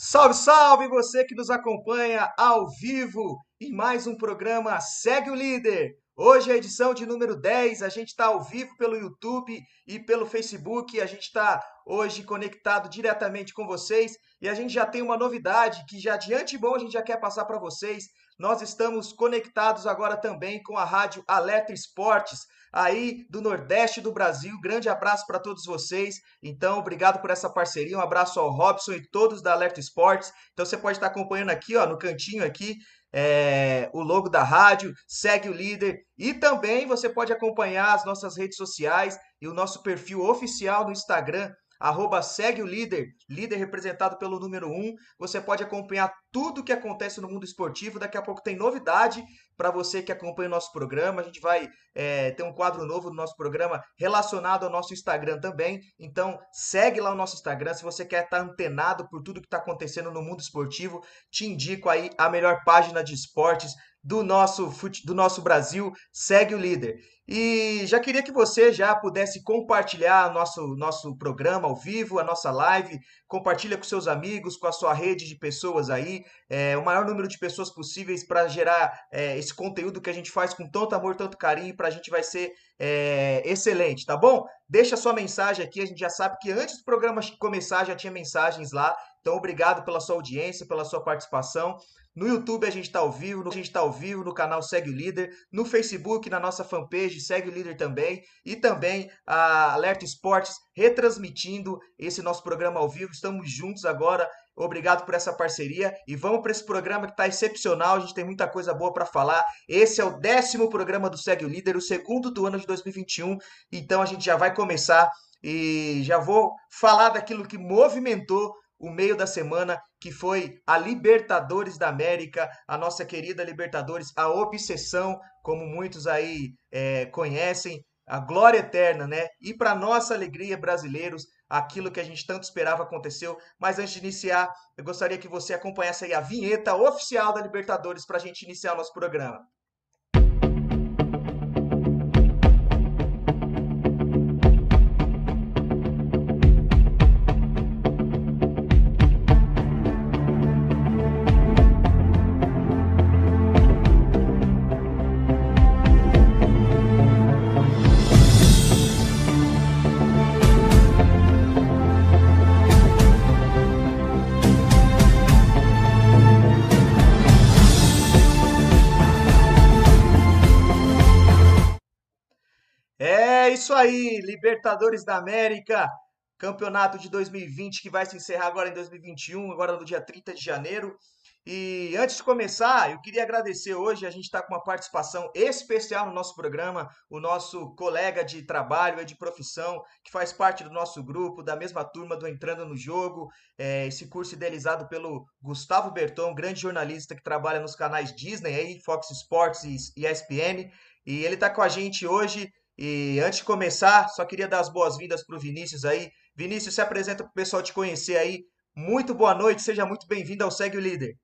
Salve, salve você que nos acompanha ao vivo em mais um programa Segue o Líder. Hoje é a edição de número 10, a gente está ao vivo pelo YouTube e pelo Facebook, a gente está hoje conectado diretamente com vocês e a gente já tem uma novidade que já de antemão a gente já quer passar para vocês. Nós estamos conectados agora também com a rádio Alerta Esportes, aí do Nordeste do Brasil. Grande abraço para todos vocês. Então, obrigado por essa parceria. Um abraço ao Robson e todos da Alerta Esportes. Então, você pode estar acompanhando aqui, ó, no cantinho aqui, é, o logo da rádio, segue o líder e também você pode acompanhar as nossas redes sociais e o nosso perfil oficial no Instagram, arroba segue o líder, líder representado pelo número 1. Você pode acompanhar tudo o que acontece no mundo esportivo. Daqui a pouco tem novidade para você que acompanha o nosso programa. A gente vai é, ter um quadro novo no nosso programa relacionado ao nosso Instagram também. Então segue lá o nosso Instagram. Se você quer estar antenado por tudo que está acontecendo no mundo esportivo, te indico aí a melhor página de esportes do nosso, do nosso Brasil, segue o líder. E já queria que você já pudesse compartilhar nosso nosso programa ao vivo, a nossa live, compartilha com seus amigos, com a sua rede de pessoas aí, é, o maior número de pessoas possíveis para gerar é, esse conteúdo que a gente faz com tanto amor, tanto carinho, para a gente vai ser é, excelente, tá bom? Deixa sua mensagem aqui, a gente já sabe que antes do programa começar já tinha mensagens lá, então obrigado pela sua audiência, pela sua participação. No YouTube a gente está ao vivo, a gente está ao vivo no canal Segue o Líder, no Facebook, na nossa fanpage Segue o Líder também, e também a Alerta Esportes retransmitindo esse nosso programa ao vivo. Estamos juntos agora. Obrigado por essa parceria e vamos para esse programa que está excepcional. A gente tem muita coisa boa para falar. Esse é o décimo programa do Segue o Líder, o segundo do ano de 2021. Então a gente já vai começar e já vou falar daquilo que movimentou o meio da semana, que foi a Libertadores da América, a nossa querida Libertadores, a obsessão, como muitos aí é, conhecem, a glória eterna, né? E para nossa alegria, brasileiros, aquilo que a gente tanto esperava aconteceu. Mas antes de iniciar, eu gostaria que você acompanhasse aí a vinheta oficial da Libertadores para a gente iniciar o nosso programa. Isso aí, Libertadores da América, campeonato de 2020 que vai se encerrar agora em 2021, agora no dia 30 de janeiro. E antes de começar, eu queria agradecer hoje, a gente está com uma participação especial no nosso programa, o nosso colega de trabalho e de profissão, que faz parte do nosso grupo, da mesma turma do Entrando no Jogo, é, esse curso idealizado pelo Gustavo Berton, grande jornalista que trabalha nos canais Disney, aí, Fox Sports e ESPN. E ele está com a gente hoje e antes de começar, só queria dar as boas-vindas para o Vinícius aí. Vinícius, se apresenta para o pessoal te conhecer aí. Muito boa noite, seja muito bem-vindo ao Segue o Líder.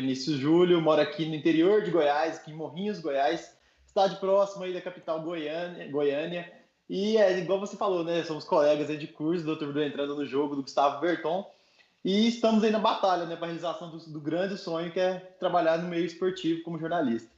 Vinícius Júlio, mora aqui no interior de Goiás, aqui em Morrinhos, Goiás, cidade próxima aí da capital Goiânia, Goiânia. E é igual você falou, né? Somos colegas aí de curso, do doutor entrando no jogo do Gustavo Berton. E estamos aí na batalha, né, para a realização do, do, grande sonho que é trabalhar no meio esportivo como jornalista.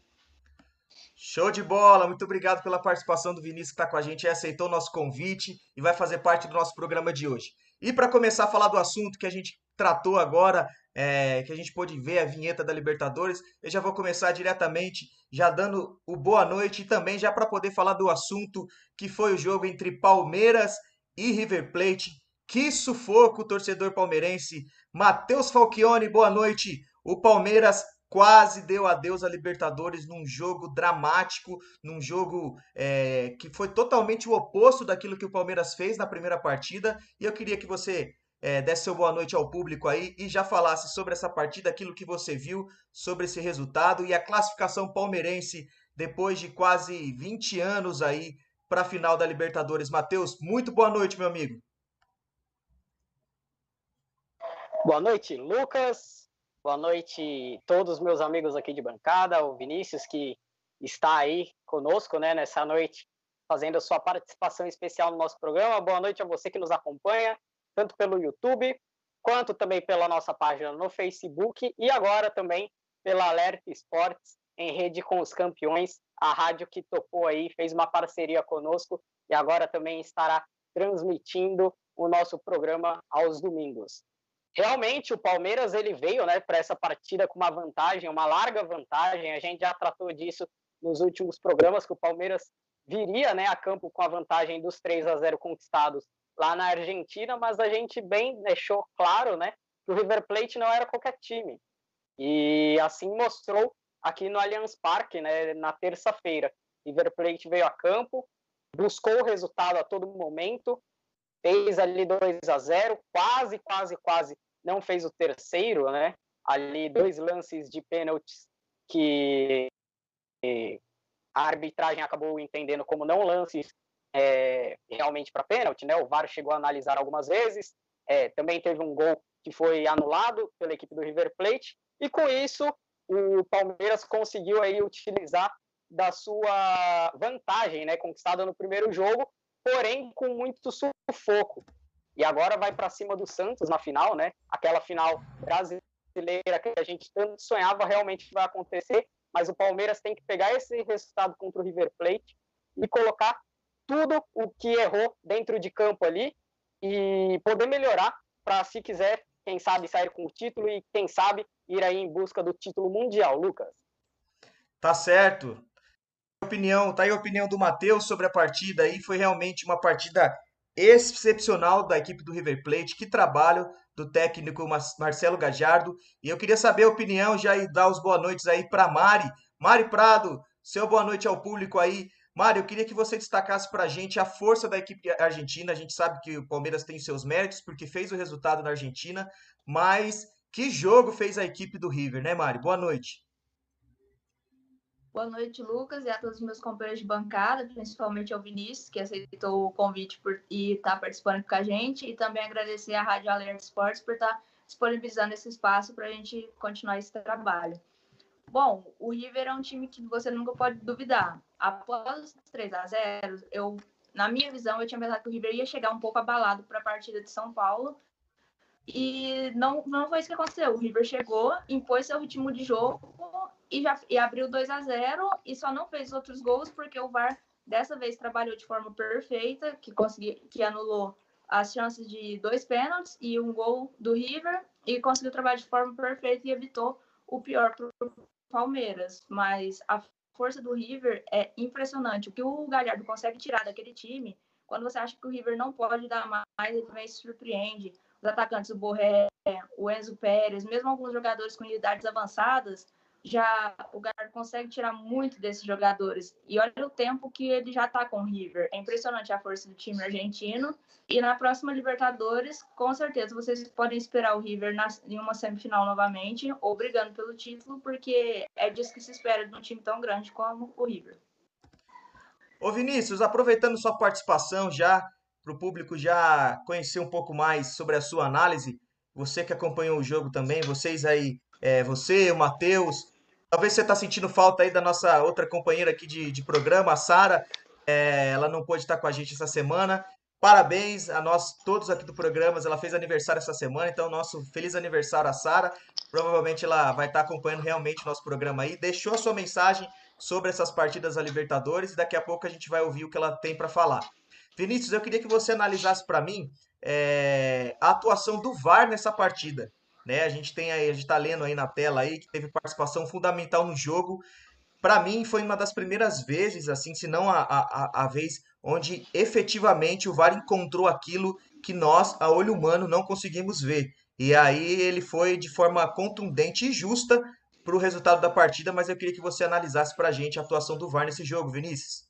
Show de bola! Muito obrigado pela participação do Vinícius que está com a gente, aceitou o nosso convite e vai fazer parte do nosso programa de hoje. E para começar a falar do assunto que a gente tratou agora, é, que a gente pôde ver a vinheta da Libertadores, eu já vou começar diretamente, já dando o boa noite e também já para poder falar do assunto que foi o jogo entre Palmeiras e River Plate que sufoco, torcedor palmeirense. Matheus Falchione, boa noite. O Palmeiras quase deu adeus à Libertadores num jogo dramático, num jogo é, que foi totalmente o oposto daquilo que o Palmeiras fez na primeira partida. E eu queria que você é, desse seu boa noite ao público aí e já falasse sobre essa partida, aquilo que você viu sobre esse resultado e a classificação palmeirense depois de quase 20 anos aí para a final da Libertadores. Matheus, muito boa noite, meu amigo. Boa noite, Lucas. Boa noite todos os meus amigos aqui de bancada, o Vinícius que está aí conosco, né, nessa noite, fazendo a sua participação especial no nosso programa. Boa noite a você que nos acompanha, tanto pelo YouTube, quanto também pela nossa página no Facebook e agora também pela Alerta Esportes, em rede com os campeões, a rádio que topou aí, fez uma parceria conosco e agora também estará transmitindo o nosso programa aos domingos. Realmente o Palmeiras ele veio, né, para essa partida com uma vantagem, uma larga vantagem. A gente já tratou disso nos últimos programas que o Palmeiras viria, né, a campo com a vantagem dos 3 a 0 conquistados lá na Argentina, mas a gente bem deixou claro, né, que o River Plate não era qualquer time. E assim mostrou aqui no Allianz Parque, né, na terça-feira. River Plate veio a campo, buscou o resultado a todo momento, fez ali 2 a 0, quase, quase, quase não fez o terceiro, né? Ali dois lances de pênaltis que a arbitragem acabou entendendo como não lances é, realmente para pênalti, né? O VAR chegou a analisar algumas vezes. É, também teve um gol que foi anulado pela equipe do River Plate e com isso o Palmeiras conseguiu aí utilizar da sua vantagem, né, conquistada no primeiro jogo, porém com muito sufoco. E agora vai para cima do Santos na final, né? Aquela final brasileira que a gente tanto sonhava realmente vai acontecer, mas o Palmeiras tem que pegar esse resultado contra o River Plate e colocar tudo o que errou dentro de campo ali e poder melhorar para, se quiser, quem sabe sair com o título e quem sabe ir aí em busca do título mundial, Lucas. Tá certo. Opinião, tá aí a opinião do Matheus sobre a partida aí, foi realmente uma partida excepcional da equipe do River Plate, que trabalho do técnico Marcelo Gajardo. E eu queria saber a opinião já e dar os boa noites aí para Mari. Mari Prado, seu boa noite ao público aí. Mário, eu queria que você destacasse para a gente a força da equipe argentina. A gente sabe que o Palmeiras tem seus méritos porque fez o resultado na Argentina, mas que jogo fez a equipe do River, né, Mário? Boa noite. Boa noite, Lucas, e a todos os meus companheiros de bancada, principalmente ao Vinícius, que aceitou o convite por, e está participando com a gente, e também agradecer à Rádio Alerta Esportes por estar tá disponibilizando esse espaço para a gente continuar esse trabalho. Bom, o River é um time que você nunca pode duvidar. Após os 3 a 0 eu, na minha visão, eu tinha pensado que o River ia chegar um pouco abalado para a partida de São Paulo. E não, não foi isso que aconteceu. O River chegou, impôs seu ritmo de jogo e, já, e abriu 2 a 0 e só não fez outros gols porque o VAR dessa vez trabalhou de forma perfeita, que conseguiu, que anulou as chances de dois pênaltis e um gol do River e conseguiu trabalhar de forma perfeita e evitou o pior para Palmeiras, mas a força do River é impressionante. O que o Galhardo consegue tirar daquele time, quando você acha que o River não pode dar mais, ele vem se surpreende. Os atacantes, o Borré, o Enzo Pérez, mesmo alguns jogadores com idades avançadas, já o Galhardo consegue tirar muito desses jogadores. E olha o tempo que ele já está com o River. É impressionante a força do time argentino. E na próxima Libertadores, com certeza vocês podem esperar o River na, em uma semifinal novamente, ou brigando pelo título, porque é disso que se espera de um time tão grande como o River. Ô Vinícius, aproveitando sua participação já, para o público já conhecer um pouco mais sobre a sua análise, você que acompanhou o jogo também, vocês aí, é, você, o Matheus, talvez você está sentindo falta aí da nossa outra companheira aqui de, de programa, a Sara, é, ela não pôde estar com a gente essa semana, Parabéns a nós todos aqui do programa. Ela fez aniversário essa semana, então nosso feliz aniversário a Sara. Provavelmente ela vai estar acompanhando realmente o nosso programa aí. Deixou a sua mensagem sobre essas partidas da Libertadores e daqui a pouco a gente vai ouvir o que ela tem para falar. Vinícius, eu queria que você analisasse para mim é, a atuação do VAR nessa partida. Né? A gente tem aí, a gente está lendo aí na tela aí que teve participação fundamental no jogo. Para mim foi uma das primeiras vezes, assim, se não a, a, a vez onde efetivamente o VAR encontrou aquilo que nós, a olho humano, não conseguimos ver. E aí ele foi de forma contundente e justa para o resultado da partida, mas eu queria que você analisasse para a gente a atuação do VAR nesse jogo, Vinícius.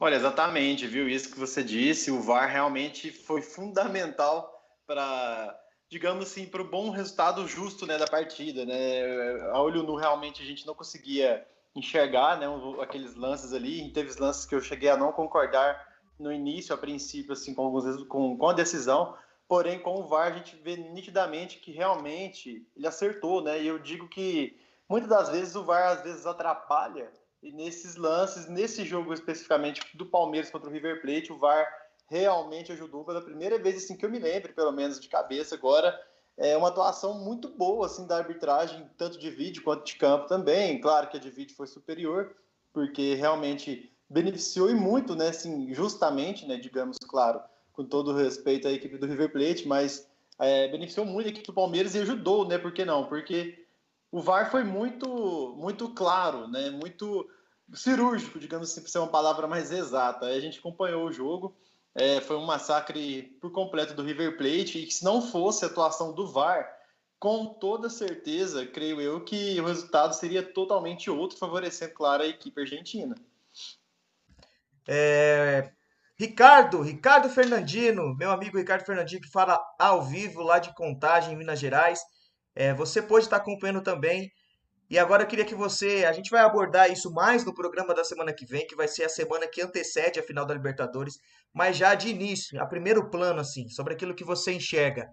Olha, exatamente, viu? Isso que você disse, o VAR realmente foi fundamental para, digamos assim, para o bom resultado justo né, da partida. Né? A olho nu, realmente, a gente não conseguia enxergar né, aqueles lances ali. teve lances que eu cheguei a não concordar no início, a princípio, assim, com, alguns, com, com a decisão. Porém, com o VAR, a gente vê nitidamente que realmente ele acertou, né? E eu digo que muitas das vezes o VAR às vezes atrapalha e nesses lances, nesse jogo especificamente do Palmeiras contra o River Plate, o VAR realmente ajudou pela primeira vez assim que eu me lembro, pelo menos de cabeça agora, é uma atuação muito boa assim da arbitragem, tanto de vídeo quanto de campo também. Claro que a de vídeo foi superior, porque realmente beneficiou e muito, né, assim, justamente, né, digamos, claro, com todo respeito à equipe do River Plate, mas é, beneficiou muito a equipe do Palmeiras e ajudou, né, por que não? Porque o VAR foi muito, muito claro, né? Muito cirúrgico, digamos assim, para ser uma palavra mais exata. A gente acompanhou o jogo, é, foi um massacre por completo do River Plate, e que se não fosse a atuação do VAR, com toda certeza, creio eu, que o resultado seria totalmente outro, favorecendo, claro, a equipe argentina. É, Ricardo, Ricardo Fernandino, meu amigo Ricardo Fernandino, que fala ao vivo lá de Contagem, em Minas Gerais. É, você pode estar acompanhando também. E agora eu queria que você. A gente vai abordar isso mais no programa da semana que vem, que vai ser a semana que antecede a final da Libertadores. Mas já de início, a primeiro plano, assim, sobre aquilo que você enxerga.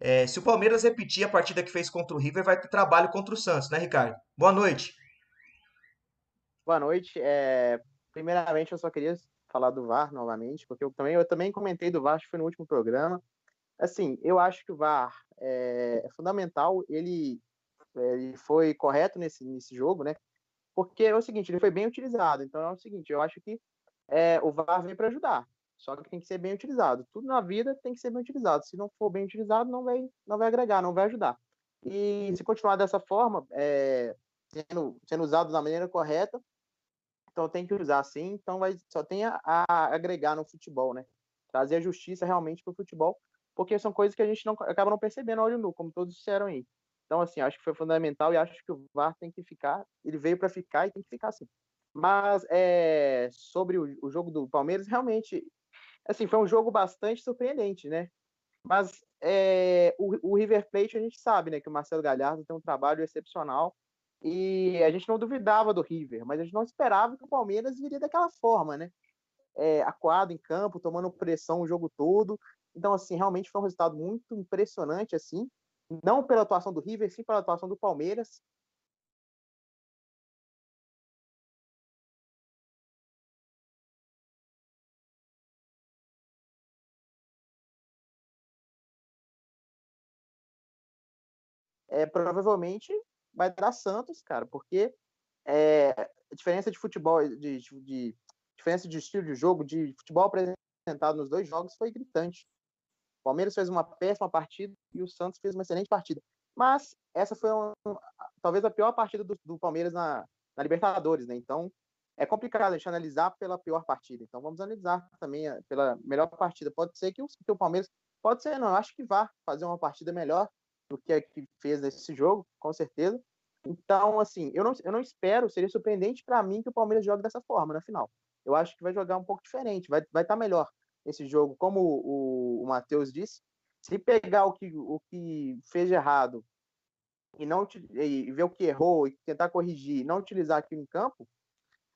É, se o Palmeiras repetir a partida que fez contra o River, vai ter trabalho contra o Santos, né, Ricardo? Boa noite. Boa noite. É, primeiramente, eu só queria falar do VAR novamente, porque eu também, eu também comentei do VAR, acho que foi no último programa. Assim, eu acho que o VAR é, é fundamental, ele, ele foi correto nesse, nesse jogo, né? Porque é o seguinte, ele foi bem utilizado. Então é o seguinte, eu acho que é, o VAR veio para ajudar. Só que tem que ser bem utilizado. Tudo na vida tem que ser bem utilizado. Se não for bem utilizado, não vai, não vai agregar, não vai ajudar. E se continuar dessa forma, é, sendo, sendo usado da maneira correta, então tem que usar assim. Então vai, só tem a, a agregar no futebol, né? Trazer a justiça realmente para o futebol porque são coisas que a gente não acaba não percebendo a olho nu, como todos disseram aí. Então, assim, acho que foi fundamental e acho que o VAR tem que ficar, ele veio para ficar e tem que ficar assim. Mas é, sobre o, o, jogo do Palmeiras, realmente, assim, foi um jogo bastante surpreendente, né? Mas é, o, o, River Plate, a gente sabe, né, que o Marcelo Galhardo tem um trabalho excepcional e a gente não duvidava do River, mas a gente não esperava que o Palmeiras viria daquela forma, né? É, acuado em campo, tomando pressão o jogo todo, então, assim, realmente foi um resultado muito impressionante, assim, não pela atuação do River, sim pela atuação do Palmeiras. É, provavelmente vai dar Santos, cara, porque é, a diferença de futebol, de, de, diferença de estilo de jogo, de futebol apresentado nos dois jogos foi gritante. O Palmeiras fez uma péssima partida e o Santos fez uma excelente partida. Mas essa foi um, talvez a pior partida do, do Palmeiras na, na, Libertadores, né? Então é complicado a gente analisar pela pior partida. Então vamos analisar também eh, pela melhor partida. Pode ser que o, que o Palmeiras, pode ser, não, eu acho que vá fazer uma partida melhor do que a que fez nesse jogo, com certeza. Então, assim, eu não, eu não espero, seria surpreendente para mim que o Palmeiras jogue dessa forma na final. Eu acho que vai jogar um pouco diferente, vai estar vai tá melhor esse jogo, como o, o Matheus disse, se pegar o que, o que fez errado e não e ver o que errou e tentar corrigir não utilizar aquilo em campo,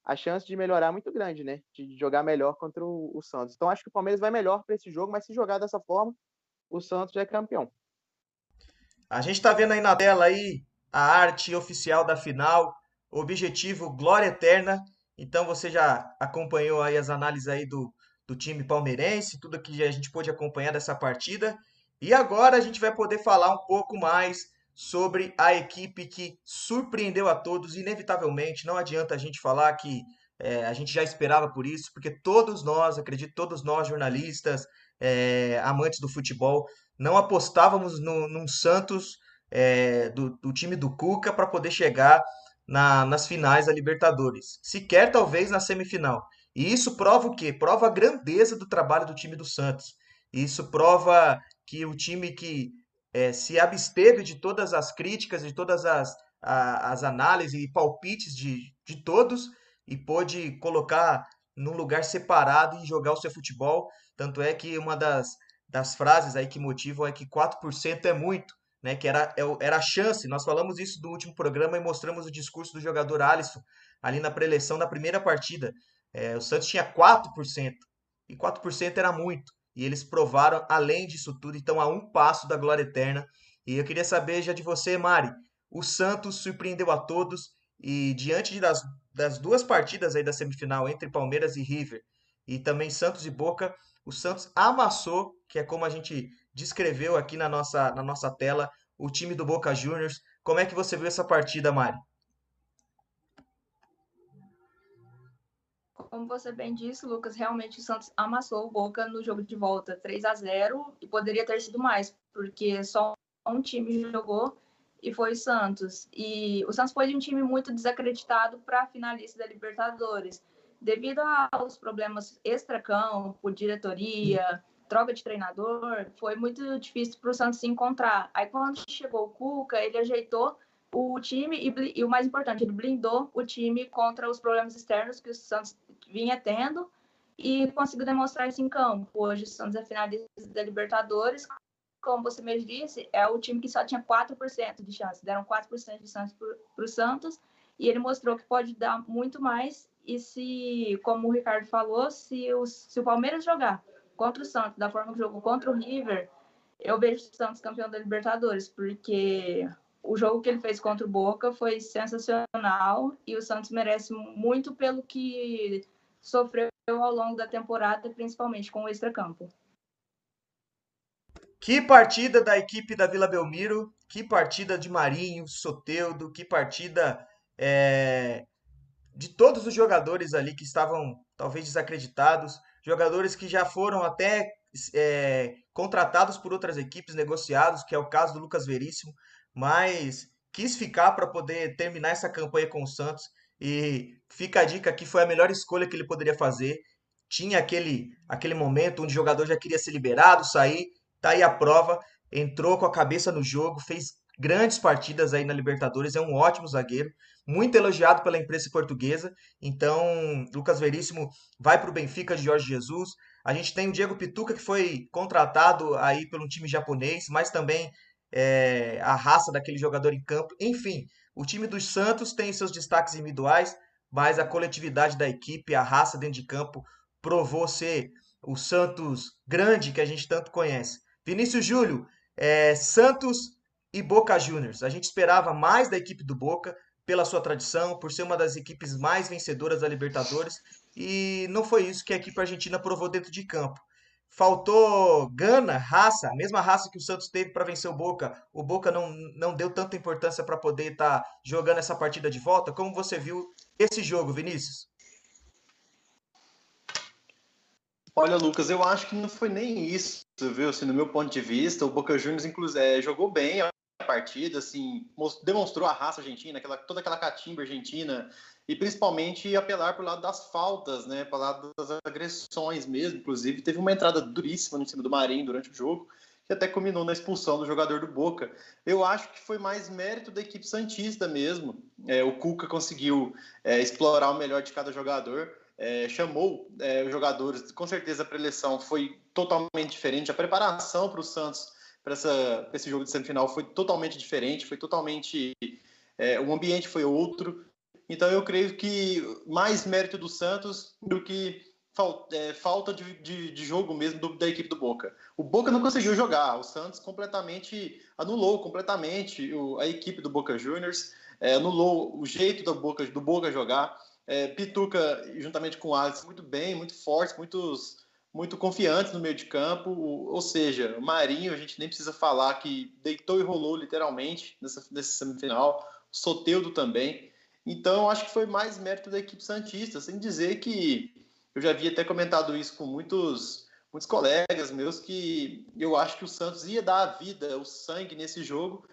a chance de melhorar é muito grande, né? De jogar melhor contra o, o Santos. Então acho que o Palmeiras vai melhor para esse jogo, mas se jogar dessa forma, o Santos é campeão. A gente está vendo aí na tela aí a arte oficial da final, objetivo glória eterna. Então você já acompanhou aí as análises aí do do time palmeirense, tudo que a gente pôde acompanhar dessa partida. E agora a gente vai poder falar um pouco mais sobre a equipe que surpreendeu a todos, inevitavelmente. Não adianta a gente falar que é, a gente já esperava por isso, porque todos nós, acredito, todos nós, jornalistas, é, amantes do futebol, não apostávamos no, num Santos é, do, do, time do Cuca para poder chegar na, nas finais da Libertadores. Sequer talvez na semifinal. E isso prova o quê? Prova a grandeza do trabalho do time do Santos. Isso prova que o time que é, se absteve de todas as críticas, de todas as, a, as análises e palpites de, de todos e pôde colocar num lugar separado e jogar o seu futebol. Tanto é que uma das, das frases aí que motivam é que 4% é muito, né? Que era, é era a chance. Nós falamos isso do último programa e mostramos o discurso do jogador Alisson ali na preleção da primeira partida. É, o Santos tinha 4%, e 4% era muito. E eles provaram, além disso tudo, então, a um passo da glória eterna. E eu queria saber já de você, Mari, o Santos surpreendeu a todos e diante das, das duas partidas aí da semifinal entre Palmeiras e River e também Santos e Boca, o Santos amassou, que é como a gente descreveu aqui na nossa, na nossa tela, o time do Boca Juniors. Como é que você viu essa partida, Mari? Como você bem disse, Lucas, realmente o Santos amassou o Boca no jogo de volta 3 a 0 e poderia ter sido mais, porque só um time jogou e foi o Santos. E o Santos foi um time muito desacreditado para finalista da Libertadores, devido aos problemas extra-campo, diretoria, troca de treinador, foi muito difícil para o Santos se encontrar. Aí quando chegou o Cuca, ele ajeitou o time e, e, o mais importante, ele blindou o time contra os problemas externos que o Santos vinha tendo e conseguiu demonstrar isso em campo. Hoje o Santos é finalista da Libertadores, como você mesmo disse, é o time que só tinha 4% de chance, deram 4% de chance para o Santos e ele mostrou que pode dar muito mais e se, como o Ricardo falou, se o, se o Palmeiras jogar contra o Santos da forma que jogou contra o River, eu vejo o Santos campeão da Libertadores, porque o jogo que ele fez contra o Boca foi sensacional e o Santos merece muito pelo que sofreu ao longo da temporada, principalmente com o extracampo. Que partida da equipe da Vila Belmiro, que partida de Marinho, Soteudo, que partida é, de todos os jogadores ali que estavam talvez desacreditados, jogadores que já foram até é, contratados por outras equipes, negociados, que é o caso do Lucas Veríssimo, mas quis ficar para poder terminar essa campanha com o Santos e fica a dica que foi a melhor escolha que ele poderia fazer. Tinha aquele, aquele momento onde o jogador já queria ser liberado, sair, tá aí a prova, entrou com a cabeça no jogo, fez grandes partidas aí na Libertadores, é um ótimo zagueiro, muito elogiado pela imprensa portuguesa. Então, Lucas Veríssimo vai para o Benfica de Jorge Jesus. A gente tem o Diego Pituca, que foi contratado aí pelo time japonês, mas também é, a raça daquele jogador em campo. Enfim, o time dos Santos tem seus destaques individuais, mas a coletividade da equipe, a raça dentro de campo, provou ser o Santos grande que a gente tanto conhece. Vinícius Júlio, é, Santos e Boca Juniors. A gente esperava mais da equipe do Boca pela sua tradição, por ser uma das equipes mais vencedoras da Libertadores, e não foi isso que a equipe argentina provou dentro de campo. Faltou gana, raça, a mesma raça que o Santos teve para vencer o Boca. O Boca não, não deu tanta importância para poder estar tá jogando essa partida de volta. Como você viu esse jogo, Vinícius? Olha, Lucas, eu acho que não foi nem isso, viu? Assim, no meu ponto de vista, o Boca Juniors, inclusive, é, jogou bem partida, assim, demonstrou a raça argentina, aquela, toda aquela catimba argentina, e principalmente apelar para o lado das faltas, né, para o lado das agressões mesmo. Inclusive, teve uma entrada duríssima no cima do Marinho durante o jogo, que até culminou na expulsão do jogador do Boca. Eu acho que foi mais mérito da equipe Santista mesmo. É, o Cuca conseguiu é, explorar o melhor de cada jogador é, chamou é, os jogadores, com certeza a preleção foi totalmente diferente, a preparação para o Santos para esse jogo de semifinal foi totalmente diferente, foi totalmente. É, o ambiente foi outro. Então eu creio que mais mérito do Santos do que é, falta de, de, de, jogo mesmo do, da equipe do Boca. O Boca não conseguiu jogar, o Santos completamente anulou completamente o, a equipe do Boca Juniors, é, anulou o jeito do Boca, do Boca jogar. É, Pituca, juntamente com o Alex, muito bem, muito fortes, muitos, muito confiantes no meio de campo. Ou seja, o Marinho, a gente nem precisa falar que deitou e rolou literalmente nessa, nessa semifinal. O Soteudo também. Então, acho que foi mais mérito da equipe Santista, sem dizer que eu já havia até comentado isso com muitos, muitos colegas meus, que eu acho que o Santos ia dar a vida, o sangue nesse jogo,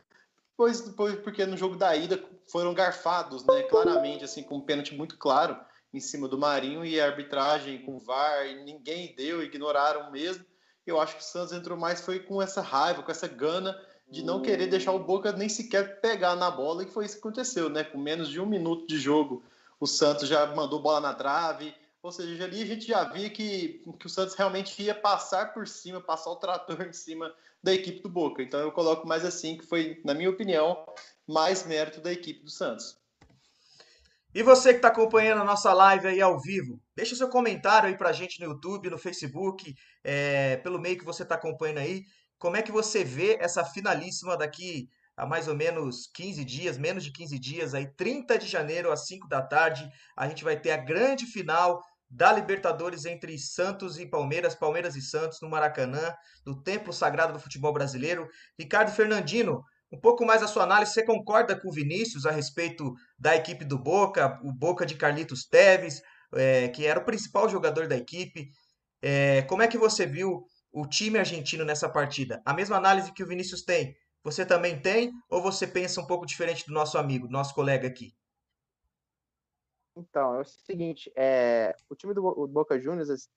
Pois, pois porque no jogo da ida foram garfados, né? Claramente, assim, com um pênalti muito claro em cima do Marinho e a arbitragem com o VAR, ninguém deu, ignoraram mesmo. Eu acho que o Santos entrou mais foi com essa raiva, com essa gana de não querer deixar o Boca nem sequer pegar na bola, e foi isso que aconteceu, né? Com menos de um minuto de jogo, o Santos já mandou bola na trave, ou seja, ali a gente já via que, que o Santos realmente ia passar por cima, passar o trator em cima da equipe do Boca. Então eu coloco mais assim, que foi, na minha opinião, mais mérito da equipe do Santos. E você que está acompanhando a nossa live aí ao vivo, deixa seu comentário aí para a gente no YouTube, no Facebook, é, pelo meio que você está acompanhando aí. Como é que você vê essa finalíssima daqui há mais ou menos 15 dias, menos de 15 dias, aí 30 de janeiro às 5 da tarde, a gente vai ter a grande final da Libertadores entre Santos e Palmeiras, Palmeiras e Santos no Maracanã, do Templo Sagrado do Futebol Brasileiro. Ricardo Fernandino, um pouco mais a sua análise, você concorda com o Vinícius a respeito da equipe do Boca, o Boca de Carlitos Teves, é, que era o principal jogador da equipe. É, como é que você viu o time argentino nessa partida? A mesma análise que o Vinícius tem, você também tem? Ou você pensa um pouco diferente do nosso amigo, nosso colega aqui? Então, é o seguinte, é, o time do, Boca Juniors,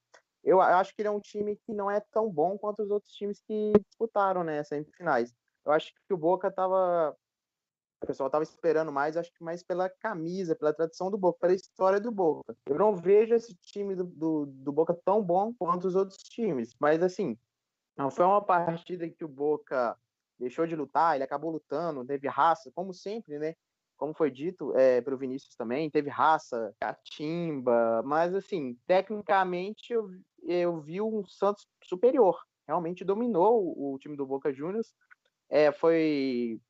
eu acho que ele é um time que não é tão bom quanto os outros times que disputaram, né, semifinais. Eu acho que o Boca estava o pessoal estava esperando mais, acho que mais pela camisa, pela tradição do Boca, pela história do Boca. Eu não vejo esse time do, do, do Boca tão bom quanto os outros times, mas assim, não foi uma partida que o Boca deixou de lutar, ele acabou lutando, teve raça, como sempre, né? Como foi dito é, pelo Vinícius também, teve raça, catimba, mas assim, tecnicamente eu, eu vi um Santos superior. Realmente dominou o, o time do Boca Juniors. É, foi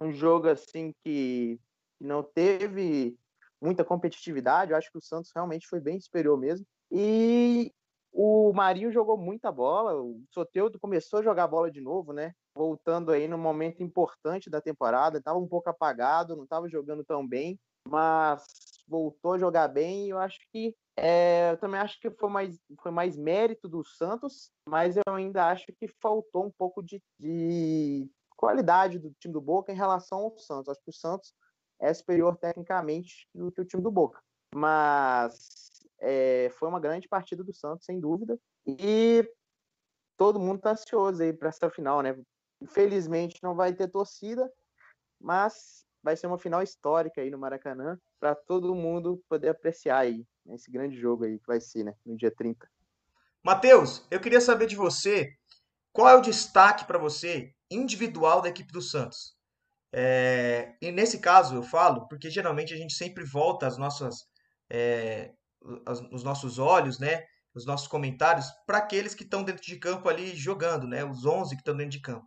um jogo assim que não teve muita competitividade. Eu acho que o Santos realmente foi bem superior mesmo. E o Marinho jogou muita bola. O Soteudo começou a jogar bola de novo, né? Voltando aí no momento importante da temporada. Estava um pouco apagado, não estava jogando tão bem, mas voltou a jogar bem. Eu acho que é, eu também acho que foi mais, foi mais mérito do Santos, mas eu ainda acho que faltou um pouco de, de qualidade do time do Boca em relação ao Santos. Acho que o Santos é superior tecnicamente do que o time do Boca. Mas é, foi uma grande partida do Santos, sem dúvida. E todo mundo está ansioso aí para essa final, né? Infelizmente não vai ter torcida, mas vai ser uma final histórica aí no Maracanã para todo mundo poder apreciar aí né, esse grande jogo aí que vai ser, né, no dia 30. Matheus, eu queria saber de você qual é o destaque para você individual da equipe do Santos? É, e nesse caso eu falo porque geralmente a gente sempre volta as nossas, é, os nossos olhos, né, os nossos comentários para aqueles que estão dentro de campo ali jogando, né, os 11 que estão dentro de campo.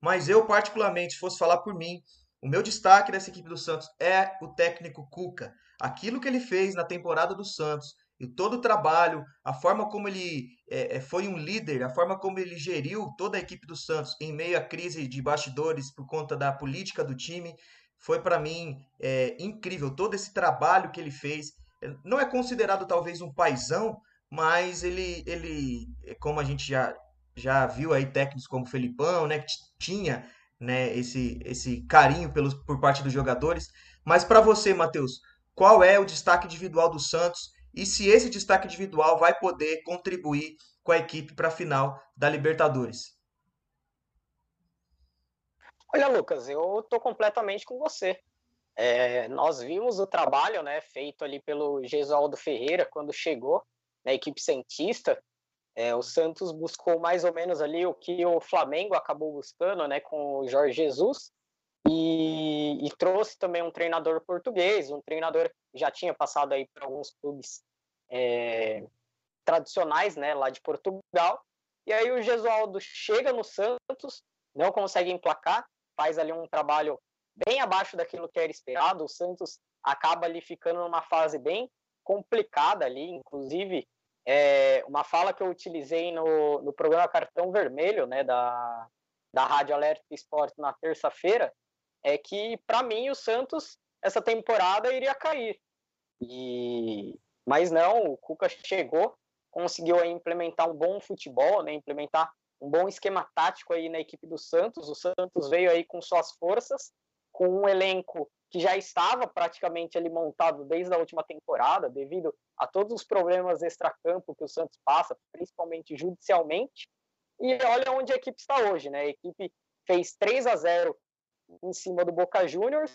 Mas eu particularmente, se fosse falar por mim, o meu destaque dessa equipe do Santos é o técnico Cuca. Aquilo que ele fez na temporada do Santos, e todo o trabalho, a forma como ele é, é, foi um líder, a forma como ele geriu toda a equipe do Santos em meio à crise de bastidores por conta da política do time, foi para mim é, incrível. Todo esse trabalho que ele fez. Não é considerado talvez um paizão, mas ele, ele como a gente já, já viu aí técnicos como Felipão, né, que tinha né, esse, esse carinho pelos, por parte dos jogadores. Mas para você, Matheus, qual é o destaque individual do Santos e se esse destaque individual vai poder contribuir com a equipe para a final da Libertadores. Olha, Lucas, eu estou completamente com você. É, nós vimos o trabalho né, feito ali pelo Gesualdo Ferreira quando chegou na equipe cientista. É, o Santos buscou mais ou menos ali o que o Flamengo acabou buscando né, com o Jorge Jesus e, e, trouxe também um treinador português, um treinador que já tinha passado aí por alguns clubes é, tradicionais, né, lá de Portugal. E aí o Gesualdo chega no Santos, não consegue emplacar, faz ali um trabalho bem abaixo daquilo que era esperado. O Santos acaba ali ficando numa fase bem complicada ali, inclusive é, uma fala que eu utilizei no, no programa Cartão Vermelho, né, da, da Rádio Alerta Esporte na terça-feira, é que, para mim, o Santos, essa temporada, iria cair. E... Mas não, o Cuca chegou, conseguiu aí implementar um bom futebol, né, implementar um bom esquema tático aí na equipe do Santos. O Santos veio aí com suas forças, com um elenco que já estava praticamente ali montado desde a última temporada, devido a todos os problemas extracampo que o Santos passa, principalmente judicialmente. E olha onde a equipe está hoje, né? A equipe fez 3 a 0 em cima do Boca Juniors,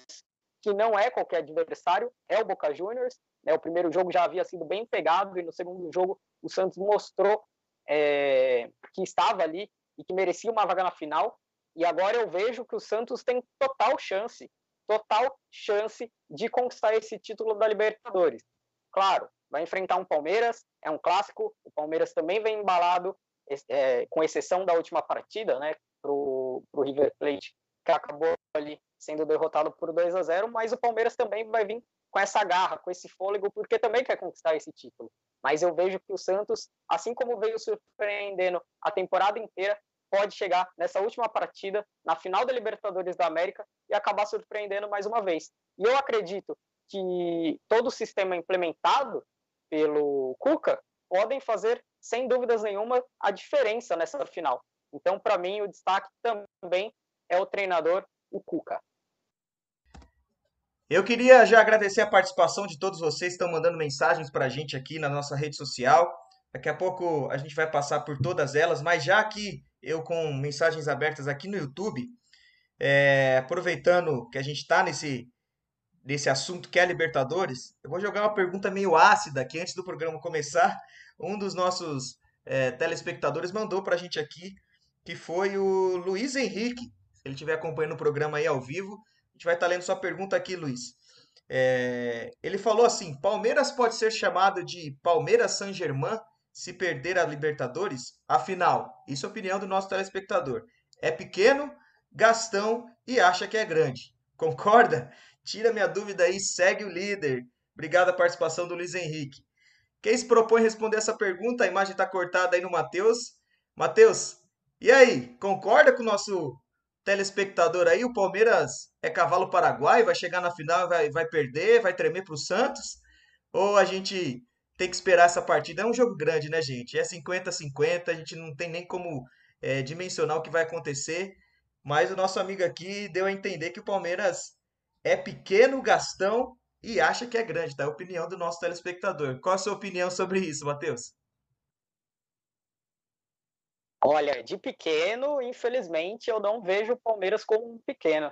que não é qualquer adversário, é o Boca Juniors. Né? O primeiro jogo já havia sido bem pegado e no segundo jogo o Santos mostrou é, que estava ali e que merecia uma vaga na final. E agora eu vejo que o Santos tem total chance, total chance de conquistar esse título da Libertadores. Claro, vai enfrentar um Palmeiras, é um clássico. O Palmeiras também vem embalado, é, com exceção da última partida, né, para o River Plate, que acabou ali sendo derrotado por 2 a 0 mas o Palmeiras também vai vir com essa garra, com esse fôlego, porque também quer conquistar esse título. Mas eu vejo que o Santos, assim como veio surpreendendo a temporada inteira, pode chegar nessa última partida, na final da Libertadores da América, e acabar surpreendendo mais uma vez. E eu acredito que todo o sistema implementado pelo Cuca podem fazer, sem dúvidas nenhuma, a diferença nessa final. Então, para mim, o destaque também é o treinador, o Cuca. Eu queria já agradecer a participação de todos vocês que estão mandando mensagens para a gente aqui na nossa rede social. Daqui a pouco a gente vai passar por todas elas, mas já que eu com mensagens abertas aqui no YouTube, é, aproveitando que a gente está nesse, nesse assunto que é Libertadores, eu vou jogar uma pergunta meio ácida que antes do programa começar, um dos nossos é, telespectadores mandou para a gente aqui, que foi o Luiz Henrique. Se ele estiver acompanhando o programa aí ao vivo, a gente vai estar tá lendo sua pergunta aqui, Luiz. É, ele falou assim: Palmeiras pode ser chamado de Palmeiras Saint-Germain se perder a Libertadores? Afinal, isso é opinião do nosso telespectador. É pequeno, Gastão e acha que é grande. Concorda? Tira minha dúvida aí, segue o líder. Obrigado a participação do Luiz Henrique. Quem se propõe a responder essa pergunta, a imagem está cortada aí no Matheus. Matheus, e aí, concorda com o nosso telespectador aí, o Palmeiras é cavalo paraguai, vai chegar na final vai, vai perder, vai tremer para o Santos? Ou a gente tem que esperar essa partida? É um jogo grande, né, gente? É 50-50, a gente não tem nem como é, dimensionar o que vai acontecer. Mas o nosso amigo aqui deu a entender que o Palmeiras é pequeno, Gastão, e acha que é grande, tá? É a opinião do nosso telespectador. Qual a sua opinião sobre isso, Matheus? Olha, de pequeno, infelizmente, eu não vejo o Palmeiras como um pequeno.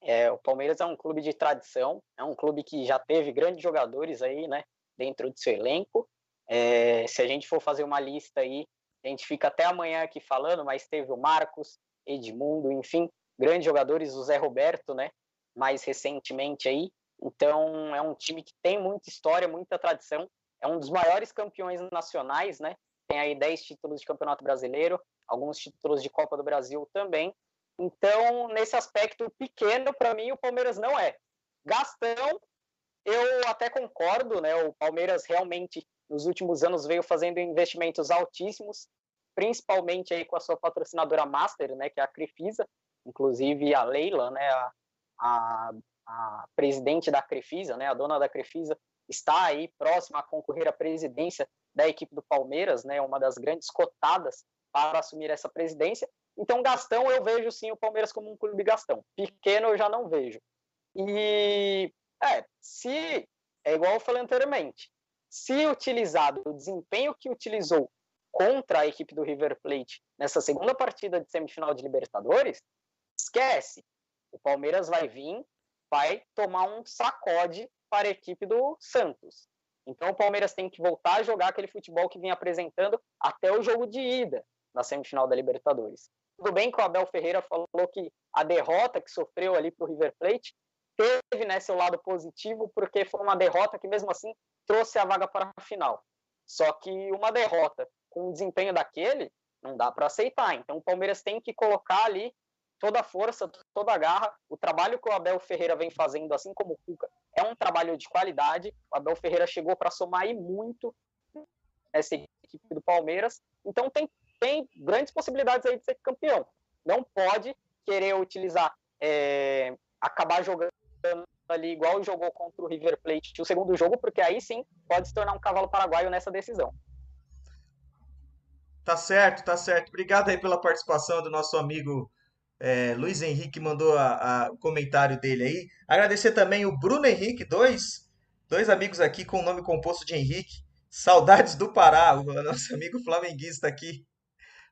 É, o Palmeiras é um clube de tradição, é um clube que já teve grandes jogadores aí, né, dentro do seu elenco. É, se a gente for fazer uma lista aí, a gente fica até amanhã aqui falando, mas teve o Marcos, Edmundo, enfim, grandes jogadores, o Zé Roberto, né, mais recentemente aí. Então, é um time que tem muita história, muita tradição, é um dos maiores campeões nacionais, né, tem aí 10 títulos de Campeonato Brasileiro, alguns títulos de Copa do Brasil também. Então, nesse aspecto pequeno, para mim, o Palmeiras não é. Gastão, eu até concordo, né? O Palmeiras realmente, nos últimos anos, veio fazendo investimentos altíssimos, principalmente aí com a sua patrocinadora Master, né? Que é a Crefisa, inclusive a Leila, né? A, a, a presidente da Crefisa, né? A dona da Crefisa, está aí próxima a concorrer à presidência da equipe do Palmeiras, né? Uma das grandes cotadas para assumir essa presidência. Então, Gastão, eu vejo sim o Palmeiras como um clube Gastão. Pequeno, eu já não vejo. E, é, se, é igual eu falei anteriormente, se utilizado o desempenho que utilizou contra a equipe do River Plate nessa segunda partida de semifinal de Libertadores, esquece. O Palmeiras vai vir, vai tomar um sacode para a equipe do Santos. Então o Palmeiras tem que voltar a jogar aquele futebol que vinha apresentando até o jogo de ida na semifinal da Libertadores. Tudo bem que o Abel Ferreira falou que a derrota que sofreu ali para o River Plate teve né, seu lado positivo, porque foi uma derrota que, mesmo assim, trouxe a vaga para a final. Só que uma derrota com o desempenho daquele não dá para aceitar. Então o Palmeiras tem que colocar ali toda a força, toda a garra. O trabalho que o Abel Ferreira vem fazendo, assim como o Cuca, é um trabalho de qualidade. O Abel Ferreira chegou para somar aí muito essa equipe do Palmeiras. Então tem tem grandes possibilidades aí de ser campeão. Não pode querer utilizar, é, acabar jogando ali igual jogou contra o River Plate o segundo jogo, porque aí sim pode se tornar um cavalo paraguaio nessa decisão. Tá certo, tá certo. Obrigado aí pela participação do nosso amigo é, Luiz Henrique, mandou a, a, o comentário dele aí. Agradecer também o Bruno Henrique, dois, dois amigos aqui com o nome composto de Henrique. Saudades do Pará, o nosso amigo flamenguista aqui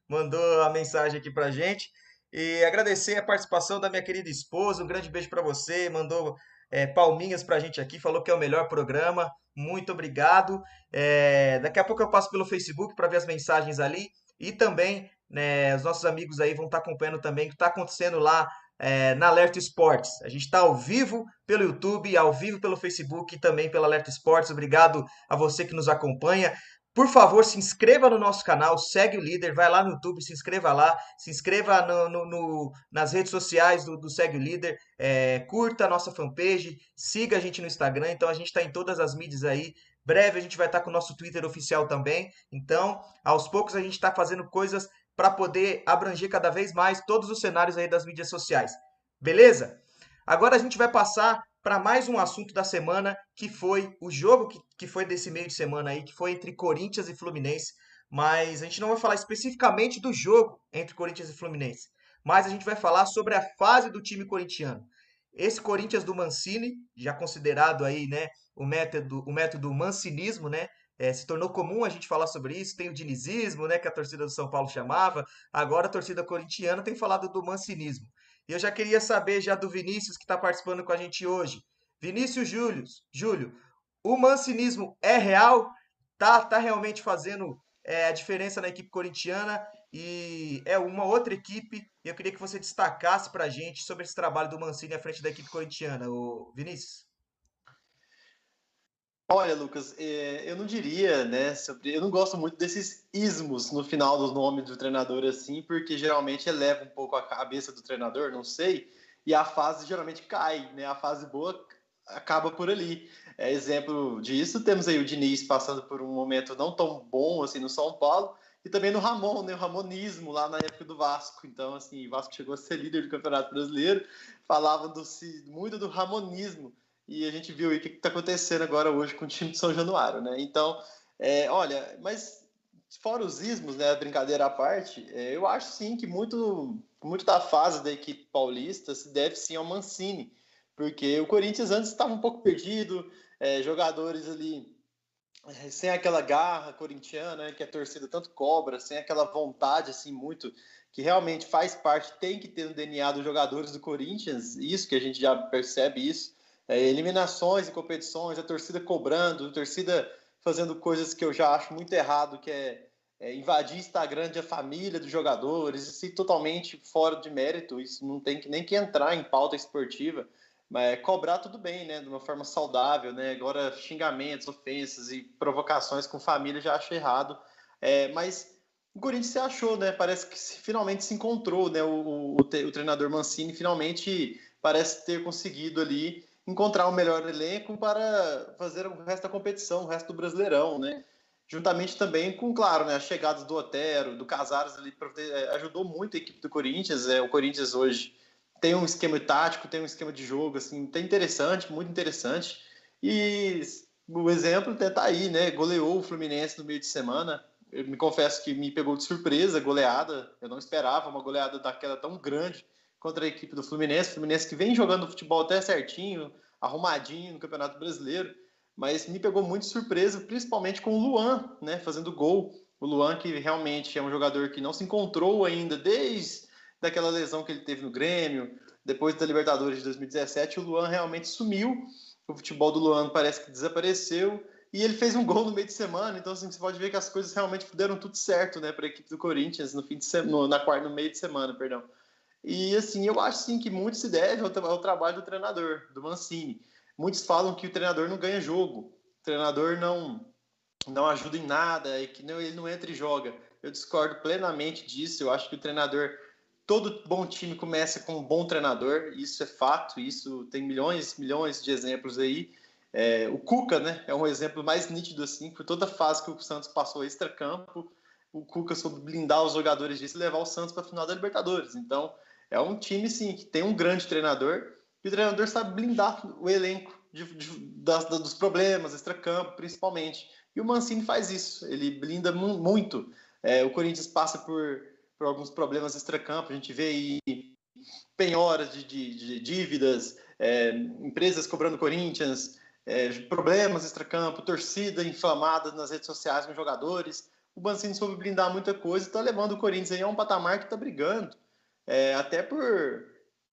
mandou a mensagem aqui pra gente. E agradecer a participação da minha querida esposa. Um grande beijo para você. Mandou é, palminhas pra gente aqui, falou que é o melhor programa. Muito obrigado. É, daqui a pouco eu passo pelo Facebook para ver as mensagens ali. E também, né, os nossos amigos aí vão estar tá acompanhando também o que está acontecendo lá é, na Alerta Esportes. A gente está ao vivo pelo YouTube, ao vivo pelo Facebook e também pela Alerta Esportes. Obrigado a você que nos acompanha. Por favor, se inscreva no nosso canal, segue o líder, vai lá no YouTube, se inscreva lá, se inscreva no, no, no, nas redes sociais do, do Segue o Líder, é, curta a nossa fanpage, siga a gente no Instagram, então a gente está em todas as mídias aí. Breve a gente vai estar tá com o nosso Twitter oficial também. Então, aos poucos a gente está fazendo coisas para poder abranger cada vez mais todos os cenários aí das mídias sociais. Beleza? Agora a gente vai passar para mais um assunto da semana, que foi o jogo que, que foi desse meio de semana aí, que foi entre Corinthians e Fluminense. Mas a gente não vai falar especificamente do jogo entre Corinthians e Fluminense, mas a gente vai falar sobre a fase do time corintiano. Esse Corinthians do Mancini, já considerado aí, né, o método, o método mancinismo, né, é, se tornou comum a gente falar sobre isso. Tem o dinizismo, né, que a torcida do São Paulo chamava. Agora a torcida corintiana tem falado do mancinismo. E eu já queria saber já do Vinícius que está participando com a gente hoje. Vinícius Júlio, Júlio, o mancinismo é real? Tá, tá realmente fazendo é, a diferença na equipe corintiana e é uma outra equipe. E eu queria que você destacasse para a gente sobre esse trabalho do Mancini à frente da equipe corintiana, o Vinícius. Olha, Lucas, é, eu não diria, né, sobre, eu não gosto muito desses ismos no final do nome do treinador assim, porque geralmente eleva um pouco a cabeça do treinador, não sei, e a fase geralmente cai, né? A fase boa acaba por ali. É exemplo disso, temos aí o Diniz passando por um momento não tão bom assim no São Paulo, e também no Ramon, né, o Ramonismo lá na época do Vasco. Então, assim, o Vasco chegou a ser líder do Campeonato Brasileiro, falava do, muito do Ramonismo e a gente viu aí o que está acontecendo agora hoje com o time de São Januário, né? Então, é, olha, mas fora os ismos, né, brincadeira à parte, é, eu acho sim que muito, muito da fase da equipe paulista se deve sim ao Mancini, porque o Corinthians antes estava um pouco perdido, é, jogadores ali é, sem aquela garra corintiana né, que a torcida tanto cobra, sem aquela vontade assim muito que realmente faz parte, tem que ter no DNA dos jogadores do Corinthians, isso que a gente já percebe isso é, eliminações em competições, a torcida cobrando, a torcida fazendo coisas que eu já acho muito errado, que é, é invadir Instagram de família dos jogadores, isso é totalmente fora de mérito, isso não tem que, nem que entrar em pauta esportiva, mas é cobrar tudo bem, né, de uma forma saudável, né, agora xingamentos, ofensas e provocações com família já acho errado, é, mas o Corinthians se achou, né, parece que finalmente se encontrou, né, o, o, o treinador Mancini finalmente parece ter conseguido ali encontrar o melhor elenco para fazer o resto da competição, o resto do Brasileirão, né? Juntamente também com, claro, né, as chegadas do Otero, do Casares ali, é, ajudou muito a equipe do Corinthians. É, o Corinthians hoje tem um esquema tático, tem um esquema de jogo, assim, tá interessante, muito interessante. E o exemplo até tá aí, né? Goleou o Fluminense no meio de semana. Eu me confesso que me pegou de surpresa, goleada. Eu não esperava uma goleada daquela tão grande contra a equipe do Fluminense. Fluminense que vem jogando futebol até certinho, arrumadinho no Campeonato Brasileiro, mas me pegou muito surpresa, principalmente com o Luan, né, fazendo gol. O Luan que realmente é um jogador que não se encontrou ainda desde daquela lesão que ele teve no Grêmio, depois da Libertadores de 2017, o Luan realmente sumiu. O futebol do Luan parece que desapareceu e ele fez um gol no meio de semana, então assim, você pode ver que as coisas realmente deram tudo certo, né, para a equipe do Corinthians no fim de semana, na quarta, no meio de semana, perdão. E assim, eu acho sim que muito se deve ao, ao, trabalho do treinador, do Mancini. Muitos falam que o treinador não ganha jogo, o treinador não não ajuda em nada e que não, ele não entra e joga. Eu discordo plenamente disso. Eu acho que o treinador, todo bom time começa com um bom treinador, isso é fato, isso tem milhões, milhões de exemplos aí. É, o Cuca, né, é um exemplo mais nítido assim, por toda a fase que o Santos passou extra-campo, o Cuca soube blindar os jogadores disso e levar o Santos para a final da Libertadores. Então, é um time, sim, que tem um grande treinador e o treinador sabe blindar o elenco de, de, das, dos problemas, extra-campo, principalmente. E o Mancini faz isso, ele blinda muito. É, o Corinthians passa por, por alguns problemas extra-campo, a gente vê aí penhoras de, de, dívidas, é, empresas cobrando Corinthians, é, problemas extra-campo, torcida inflamada nas redes sociais com jogadores. O Mancini soube blindar muita coisa e está levando o Corinthians aí a um patamar que está brigando é, até por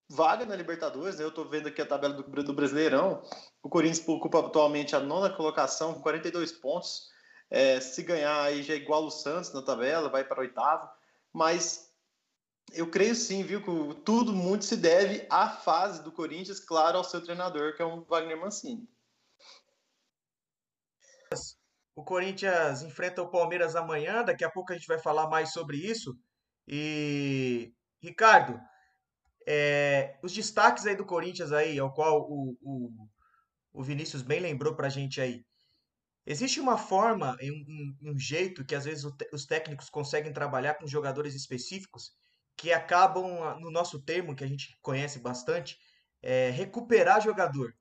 vaga na Libertadores, né? eu estou vendo aqui a tabela do, do, Brasileirão, o Corinthians ocupa atualmente a nona colocação com 42 pontos, é, se ganhar aí já é igual o Santos na tabela, vai para oitavo, mas eu creio sim, viu, que tudo muito se deve à fase do Corinthians, claro, ao seu treinador, que é o Wagner Mancini. O Corinthians enfrenta o Palmeiras amanhã. Daqui a pouco a gente vai falar mais sobre isso. E, Ricardo, é, os destaques aí do Corinthians aí, ao qual o, o, o Vinícius bem lembrou pra gente aí. Existe uma forma, um, um jeito que às vezes os técnicos conseguem trabalhar com jogadores específicos que acabam, no nosso termo, que a gente conhece bastante, é, recuperar jogador.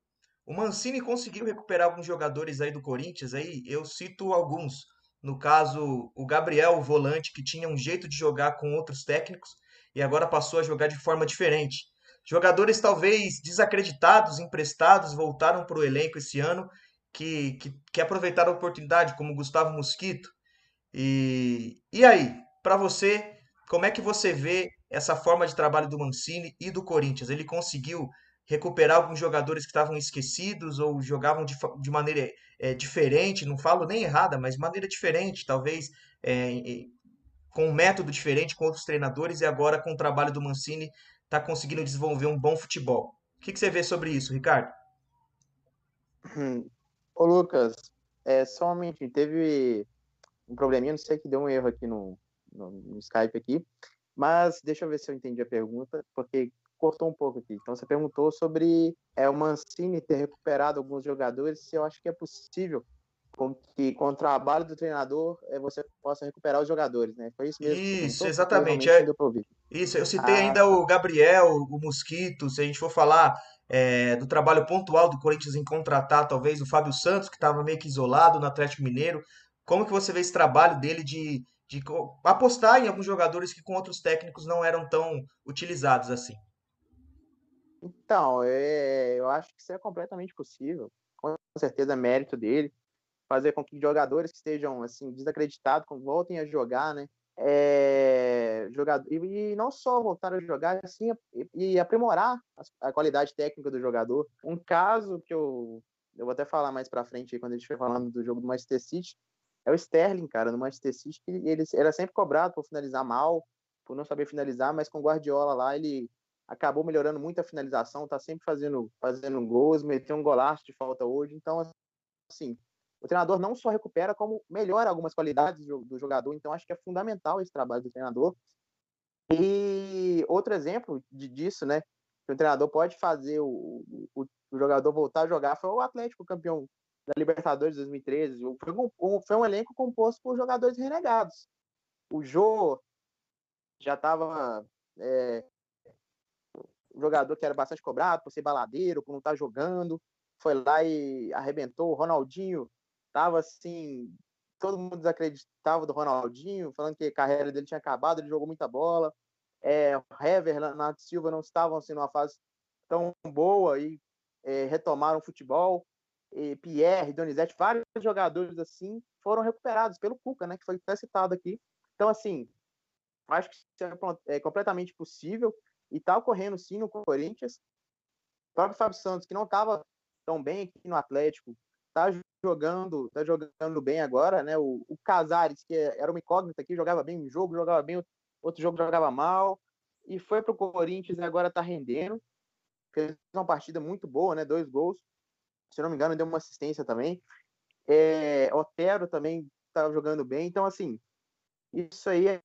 O Mancini conseguiu recuperar alguns jogadores aí do Corinthians, aí eu cito alguns. No caso, o Gabriel, o volante, que tinha um jeito de jogar com outros técnicos e agora passou a jogar de forma diferente. Jogadores talvez desacreditados, emprestados, voltaram para o elenco esse ano que, que, que aproveitaram a oportunidade, como Gustavo Mosquito. E, e aí, para você, como é que você vê essa forma de trabalho do Mancini e do Corinthians? Ele conseguiu recuperar alguns jogadores que estavam esquecidos ou jogavam de, de maneira é, diferente, não falo nem errada, mas de maneira diferente, talvez é, com um método diferente com outros treinadores e agora com o trabalho do Mancini está conseguindo desenvolver um bom futebol. O que, que você vê sobre isso, Ricardo? Hum, Ô, Lucas, é, somente teve um probleminha, não sei que deu um erro aqui no, no, no, Skype aqui, mas deixa eu ver se eu entendi a pergunta, porque cortou um pouco aqui. Então, você perguntou sobre é, o Mancini ter recuperado alguns jogadores, se eu acho que é possível com que com o trabalho do treinador é, você possa recuperar os jogadores, né? Foi isso mesmo? Isso, exatamente. É, isso, eu citei ah, ainda o Gabriel, o Mosquito, se a gente for falar é, do trabalho pontual do Corinthians em contratar talvez o Fábio Santos, que estava meio que isolado no Atlético Mineiro. Como que você vê esse trabalho dele de, de apostar em alguns jogadores que com outros técnicos não eram tão utilizados assim? Então, é, eu acho que isso é completamente possível. Com certeza é mérito dele. Fazer com que jogadores que estejam assim desacreditados voltem a jogar, né? é, jogador, e, não só voltar a jogar, assim, e, e aprimorar a, a, qualidade técnica do jogador. Um caso que eu, eu vou até falar mais para frente, quando a gente estiver falando do jogo do Manchester City, é o Sterling, cara, no Manchester City, que ele era sempre cobrado por finalizar mal, por não saber finalizar, mas com Guardiola lá, ele acabou melhorando muito a finalização, tá sempre fazendo, fazendo gols, meteu um golaço de falta hoje, então, assim, o treinador não só recupera, como melhora algumas qualidades do jogador. Então, acho que é fundamental esse trabalho do treinador. E outro exemplo disso, né? Que o treinador pode fazer o, o, o jogador voltar a jogar foi o Atlético campeão da Libertadores 2013. Foi um, foi um elenco composto por jogadores renegados. O Jô já estava. É, um jogador que era bastante cobrado por ser baladeiro, por não estar tá jogando. Foi lá e arrebentou. O Ronaldinho tava assim, todo mundo desacreditava do Ronaldinho, falando que a carreira dele tinha acabado, ele jogou muita bola. É, Hever, Renato Silva não estavam assim numa fase tão boa e é, retomaram o futebol. E Pierre, Donizete, vários jogadores assim foram recuperados pelo Cuca, né, que foi até citado aqui. Então, assim, acho que isso é, é completamente possível e está ocorrendo sim no Corinthians. O próprio Fábio Santos, que não estava tão bem aqui no Atlético, está jogando, tá jogando bem agora, né? O, o Casares, que era uma incógnita aqui, jogava bem um jogo, jogava bem, outro jogo jogava mal, e foi para o Corinthians e agora está rendendo. Fez uma partida muito boa, né? Dois gols. Se não me engano, deu uma assistência também. É, Otero também está jogando bem. Então, assim, isso aí é,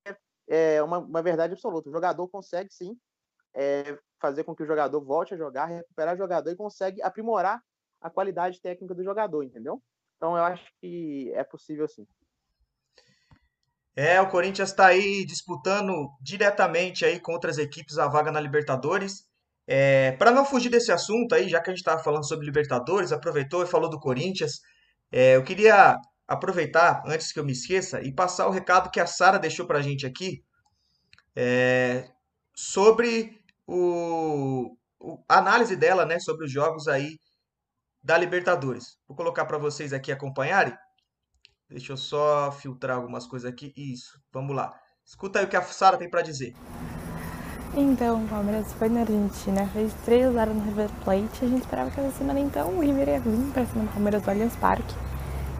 é uma, uma, verdade absoluta. O jogador consegue sim é, fazer com que o jogador volte a jogar, recuperar o jogador e consegue aprimorar a qualidade técnica do jogador, entendeu? Então eu acho que é possível sim. É, o Corinthians está aí disputando diretamente aí com outras equipes a vaga na Libertadores. É, Para não fugir desse assunto aí, já que a gente estava falando sobre Libertadores, aproveitou e falou do Corinthians, é, eu queria aproveitar, antes que eu me esqueça, e passar o recado que a Sara deixou para a gente aqui é, sobre o, o, a análise dela né, sobre os jogos aí da Libertadores. Vou colocar para vocês aqui acompanharem. Deixa eu só filtrar algumas coisas aqui. Isso, vamos lá. Escuta aí o que a Sara tem para dizer. Então, o Palmeiras foi na Argentina, fez 3 0 no River Plate. A gente esperava que essa semana então o River ia vir para cima do Palmeiras do Allianz Parque.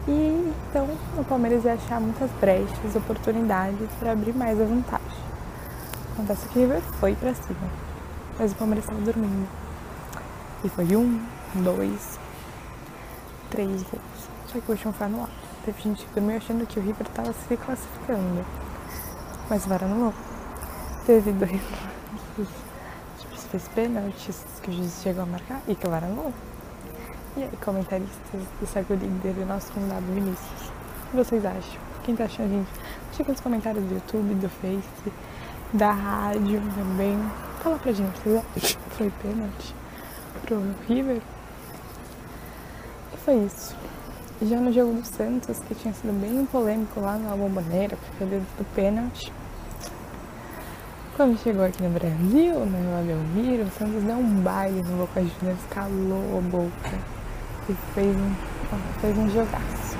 E então o Palmeiras ia achar muitas brechas, oportunidades para abrir mais a vantagem. Acontece que o River foi para cima, mas o Palmeiras estava dormindo. E foi um, dois, três gols. Só que o último foi anulado. Teve gente que dormiu achando que o River estava se classificando. Mas o VAR anulou. Teve dois lances, fez pênaltis que o juiz chegou a marcar e que o VAR anulou. E aí, comentaristas do Segue o Líder e nosso convidado Vinícius, o que vocês acham? Quem tá achando, gente? Deixa nos comentários do YouTube, do Face, da rádio também. Fala pra gente, vocês acham que foi pênalti pro River? Foi isso. Já no jogo do Santos, que tinha sido bem polêmico lá na Bomboneira, porque deu do pênalti. Quando chegou aqui no Brasil, no né, Abel Miro, o Santos deu um baile no Boca Juniors, calou a boca e fez um, fez um jogaço.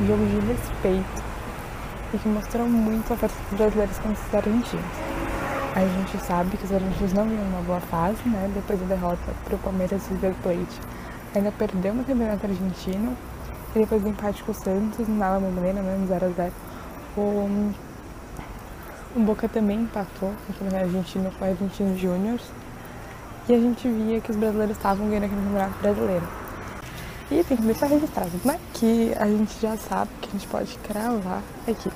Um jogo de respeito e que mostrou muito a força dos brasileiros contra os argentinos. A gente sabe que os argentinos não vinham numa boa fase, né? Depois da derrota para o Palmeiras e River Plate. Ainda perdeu no campeonato argentino e depois do empate com o Santos, na Bomboneira, mesmo 0x0. O, o Boca também empatou no campeonato argentino com o Argentino Júnior. E a gente via que os brasileiros estavam ganhando aqui no campeonato brasileiro. E tem que deixar registrado, né? Que a gente já sabe que a gente pode cravar aqui.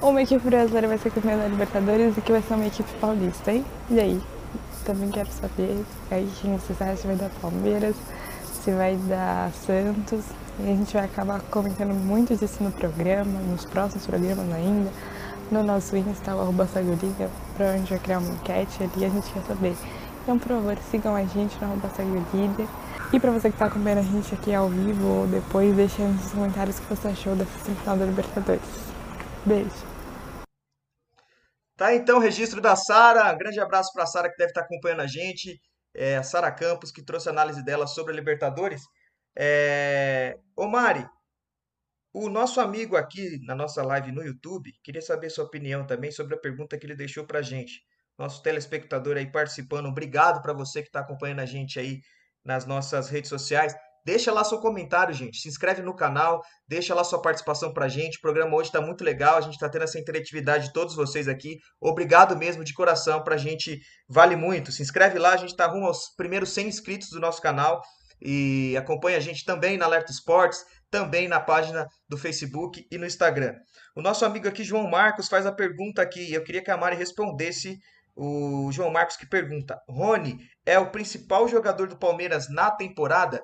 Uma equipe brasileira vai ser campeã da Libertadores e que vai ser uma equipe paulista, hein? E aí? Também quero saber aí quem vocês acham vai dar Palmeiras, se vai dar Santos. E a gente vai acabar comentando muito disso no programa, nos próximos programas ainda. No nosso Insta, arroba Saguriga, pra onde vai criar uma enquete ali, a gente quer saber. Então, por favor, sigam a gente no arroba. E para você que está acompanhando a gente aqui ao vivo ou depois, deixa nos comentários o que você achou dessa semifinal da Libertadores. Beijo. Tá então registro da Sara. Grande abraço para a Sara que deve estar tá acompanhando a gente. É, a Sara Campos, que trouxe a análise dela sobre a Libertadores. É... Ô Mari, o nosso amigo aqui na nossa live no YouTube queria saber sua opinião também sobre a pergunta que ele deixou para a gente. Nosso telespectador aí participando. Obrigado para você que está acompanhando a gente aí nas nossas redes sociais. Deixa lá seu comentário, gente. Se inscreve no canal, deixa lá sua participação pra gente. O programa hoje está muito legal, a gente está tendo essa interatividade de todos vocês aqui. Obrigado mesmo de coração, pra gente vale muito. Se inscreve lá, a gente está rumo aos primeiros 100 inscritos do nosso canal e acompanha a gente também na Alerta Esportes, também na página do Facebook e no Instagram. O nosso amigo aqui, João Marcos, faz a pergunta aqui. Eu queria que a Mari respondesse o João Marcos que pergunta: Rony é o principal jogador do Palmeiras na temporada?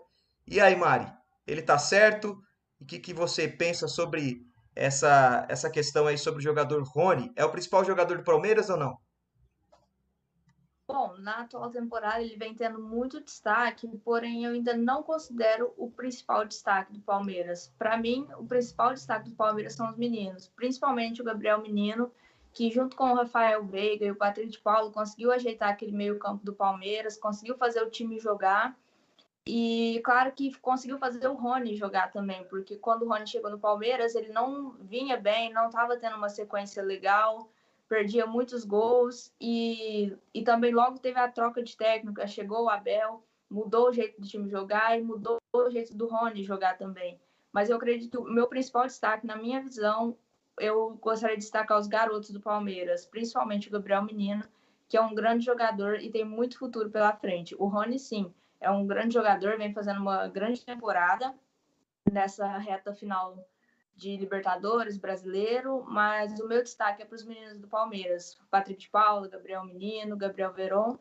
E aí, Mari, ele tá certo? O que, que você pensa sobre essa, essa questão aí sobre o jogador Rony? É o principal jogador do Palmeiras ou não? Bom, na atual temporada ele vem tendo muito destaque, porém eu ainda não considero o principal destaque do Palmeiras. Para mim, o principal destaque do Palmeiras são os meninos, principalmente o Gabriel Menino, que junto com o Rafael Veiga e o Patrick Paulo conseguiu ajeitar aquele meio-campo do Palmeiras, conseguiu fazer o time jogar. E claro que conseguiu fazer o Rony jogar também, porque quando o Rony chegou no Palmeiras, ele não vinha bem, não estava tendo uma sequência legal, perdia muitos gols e, e também logo teve a troca de técnica, chegou o Abel, mudou o jeito do time jogar e mudou o jeito do Rony jogar também. Mas eu acredito o meu principal destaque, na minha visão, eu gostaria de destacar os garotos do Palmeiras, principalmente o Gabriel Menino, que é um grande jogador e tem muito futuro pela frente. O Rony, sim, é um grande jogador, vem fazendo uma grande temporada nessa reta final de Libertadores brasileiro, mas o meu destaque é para os meninos do Palmeiras, Patrick de Paula, Gabriel Menino, Gabriel Veron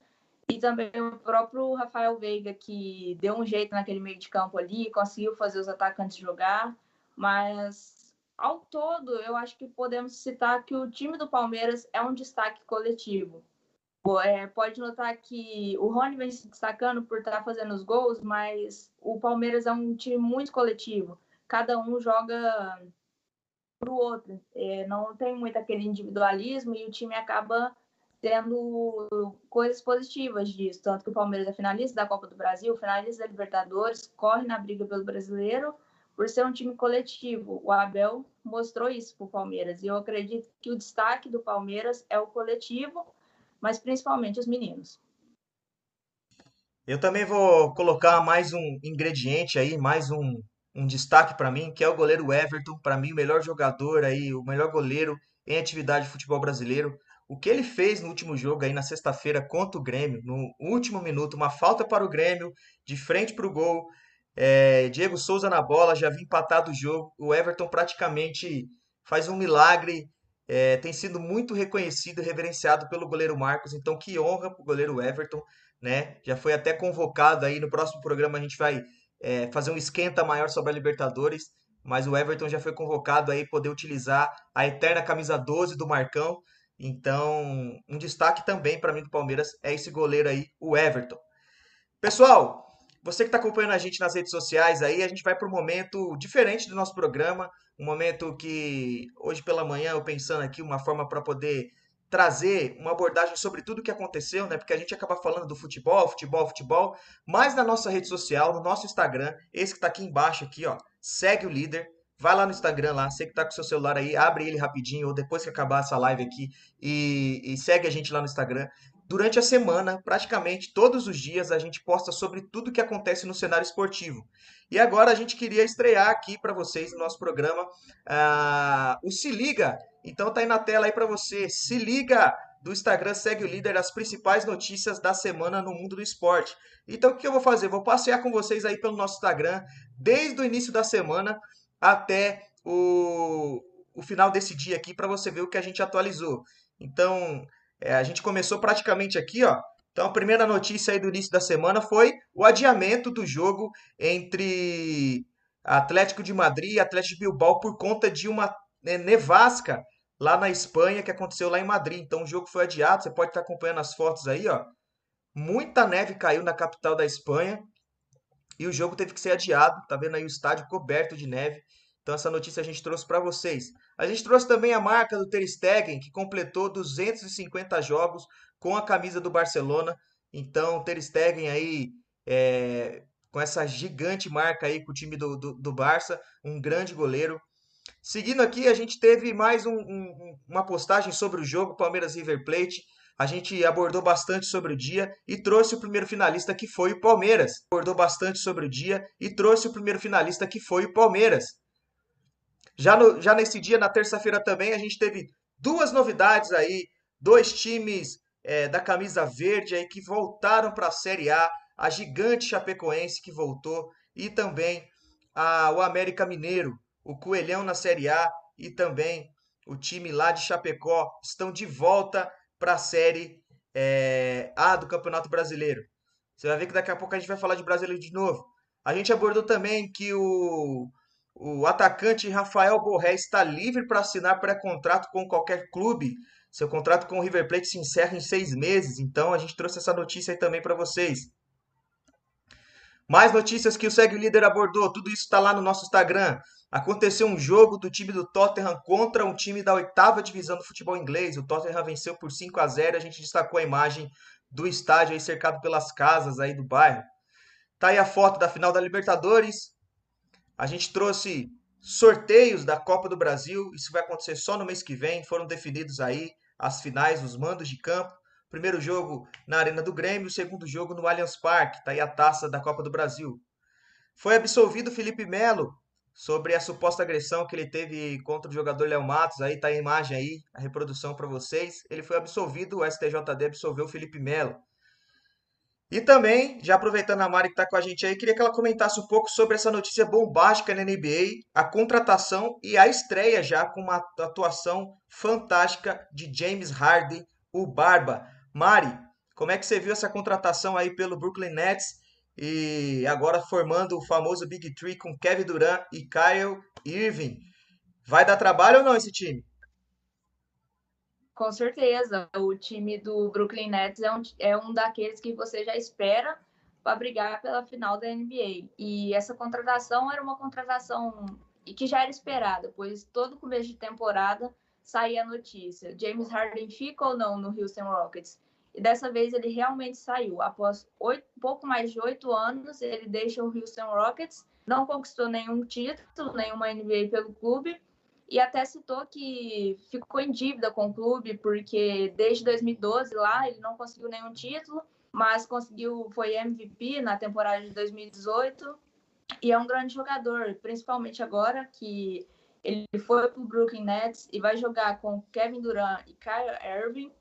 e também o próprio Rafael Veiga, que deu um jeito naquele meio de campo ali, conseguiu fazer os atacantes jogar, mas ao todo, eu acho que podemos citar que o time do Palmeiras é um destaque coletivo. É, pode notar que o Rony vem se destacando por estar fazendo os gols, mas o Palmeiras é um time muito coletivo. Cada um joga para o outro. É, não tem muito aquele individualismo e o time acaba tendo coisas positivas disso. Tanto que o Palmeiras é finalista da Copa do Brasil, finalista da Libertadores, corre na briga pelo brasileiro por ser um time coletivo. O Abel mostrou isso para o Palmeiras. E eu acredito que o destaque do Palmeiras é o coletivo, mas principalmente os meninos. Eu também vou colocar mais um ingrediente aí, mais um, um destaque para mim, que é o goleiro Everton. Para mim, o melhor jogador aí, o melhor goleiro em atividade de futebol brasileiro. O que ele fez no último jogo aí na sexta-feira contra o Grêmio, no último minuto, uma falta para o Grêmio, de frente para o gol É, Diego Souza na bola, já vi empatado o jogo. O Everton praticamente faz um milagre. É, tem sido muito reconhecido e reverenciado pelo goleiro Marcos. Então, que honra para o goleiro Everton, né? Já foi até convocado aí no próximo programa. A gente vai é, fazer um esquenta maior sobre a Libertadores. Mas o Everton já foi convocado aí poder utilizar a eterna camisa 12 do Marcão. Então, um destaque também para mim do Palmeiras é esse goleiro aí, o Everton. Pessoal, você que está acompanhando a gente nas redes sociais aí, a gente vai para um momento diferente do nosso programa, um momento que hoje pela manhã eu pensando aqui uma forma para poder trazer uma abordagem sobre tudo o que aconteceu, né? Porque a gente acaba falando do futebol, futebol, futebol, mas na nossa rede social, no nosso Instagram, esse que está aqui embaixo aqui, ó, segue o líder, vai lá no Instagram lá, você que tá com seu celular aí, abre ele rapidinho ou depois que acabar essa live aqui e, e segue a gente lá no Instagram. Durante a semana, praticamente todos os dias, a gente posta sobre tudo que acontece no cenário esportivo. E agora a gente queria estrear aqui para vocês no nosso programa uh, o Se Liga. Então tá aí na tela aí para você. Se liga do Instagram, segue o líder das principais notícias da semana no mundo do esporte. Então o que eu vou fazer? Vou passear com vocês aí pelo nosso Instagram desde o início da semana até o, o final desse dia aqui para você ver o que a gente atualizou. Então, é, a gente começou praticamente aqui, ó. Então, a primeira notícia aí do início da semana foi o adiamento do jogo entre Atlético de Madrid e Atlético de Bilbao por conta de uma né, nevasca lá na Espanha que aconteceu lá em Madrid. Então, o jogo foi adiado. Você pode estar acompanhando as fotos aí, ó. Muita neve caiu na capital da Espanha e o jogo teve que ser adiado. Tá vendo aí o estádio coberto de neve. Então essa notícia a gente trouxe para vocês. A gente trouxe também a marca do Ter Stegen, que completou 250 jogos com a camisa do Barcelona. Então Ter Stegen aí é, com essa gigante marca aí com o time do, do, do, Barça, um grande goleiro. Seguindo aqui, a gente teve mais um, um, uma postagem sobre o jogo Palmeiras River Plate. A gente abordou bastante sobre o dia e trouxe o primeiro finalista que foi o Palmeiras. Abordou bastante sobre o dia e trouxe o primeiro finalista que foi o Palmeiras. Já, no, já nesse dia, na terça-feira também, a gente teve duas novidades aí, dois times é, da camisa verde aí que voltaram para a Série A, a gigante Chapecoense que voltou e também a, o América Mineiro, o Coelhão na Série A e também o time lá de Chapecó estão de volta para a Série é, A do Campeonato Brasileiro. Você vai ver que daqui a pouco a gente vai falar de brasileiro de novo. A gente abordou também que o o atacante Rafael Borré está livre para assinar pré-contrato com qualquer clube. Seu contrato com o River Plate se encerra em seis meses. Então a gente trouxe essa notícia aí também para vocês. Mais notícias que o Segue Líder abordou. Tudo isso está lá no nosso Instagram. Aconteceu um jogo do time do Tottenham contra um time da oitava divisão do futebol inglês. O Tottenham venceu por 5 a 0. A gente destacou a imagem do estádio aí cercado pelas casas aí do bairro. Tá aí a foto da final da Libertadores. A gente trouxe sorteios da Copa do Brasil. Isso vai acontecer só no mês que vem. Foram definidos aí as finais, os mandos de campo. Primeiro jogo na Arena do Grêmio, segundo jogo no Allianz Parque. Tá aí a taça da Copa do Brasil. Foi absolvido Felipe Melo sobre a suposta agressão que ele teve contra o jogador Léo Matos. Aí tá a imagem aí, a reprodução para vocês. Ele foi absolvido, o STJD absolveu Felipe Melo. E também, já aproveitando a Mari que está com a gente aí, queria que ela comentasse um pouco sobre essa notícia bombástica na NBA, a contratação e a estreia já com uma atuação fantástica de James Harden, o Barba. Mari, como é que você viu essa contratação aí pelo Brooklyn Nets e agora formando o famoso Big Three com Kevin Durant e Kyle Irving? Vai dar trabalho ou não esse time? Com certeza, o time do Brooklyn Nets é um, é um daqueles que você já espera para brigar pela final da NBA. E essa contratação era uma contratação que já era esperada, pois todo começo de temporada saía a notícia: James Harden fica ou não no Houston Rockets? E dessa vez ele realmente saiu. Após oito, pouco mais de oito anos, ele deixa o Houston Rockets, não conquistou nenhum título, nenhuma NBA pelo clube, e até citou que ficou em dívida com o clube, porque desde 2012 lá ele não conseguiu nenhum título, mas conseguiu, foi MVP na temporada de 2018 e é um grande jogador, principalmente agora que ele foi para o Brooklyn Nets e vai jogar com Kevin Durant e Kyrie Irving.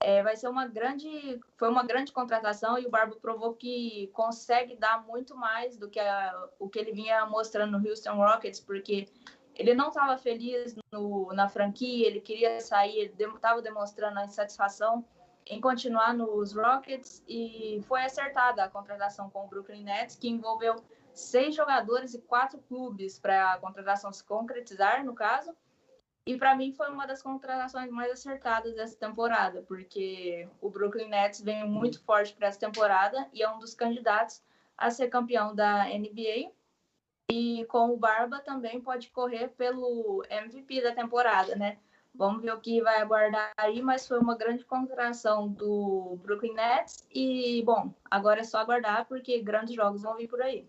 é, vai ser uma grande, foi uma grande contratação e o Barba provou que consegue dar muito mais do que a, o que ele vinha mostrando no Houston Rockets, porque ele não estava feliz no, na franquia, ele queria sair, ele estava demonstrando a insatisfação em continuar nos Rockets e foi acertada a contratação com o Brooklyn Nets, que envolveu seis jogadores e quatro clubes para a contratação se concretizar, no caso. E para mim foi uma das contratações mais acertadas dessa temporada, porque o Brooklyn Nets vem muito forte para essa temporada e é um dos candidatos a ser campeão da NBA. E com o Barba também pode correr pelo MVP da temporada, né? Vamos ver o que vai aguardar aí, mas foi uma grande contratação do Brooklyn Nets e, bom, agora é só aguardar porque grandes jogos vão vir por aí.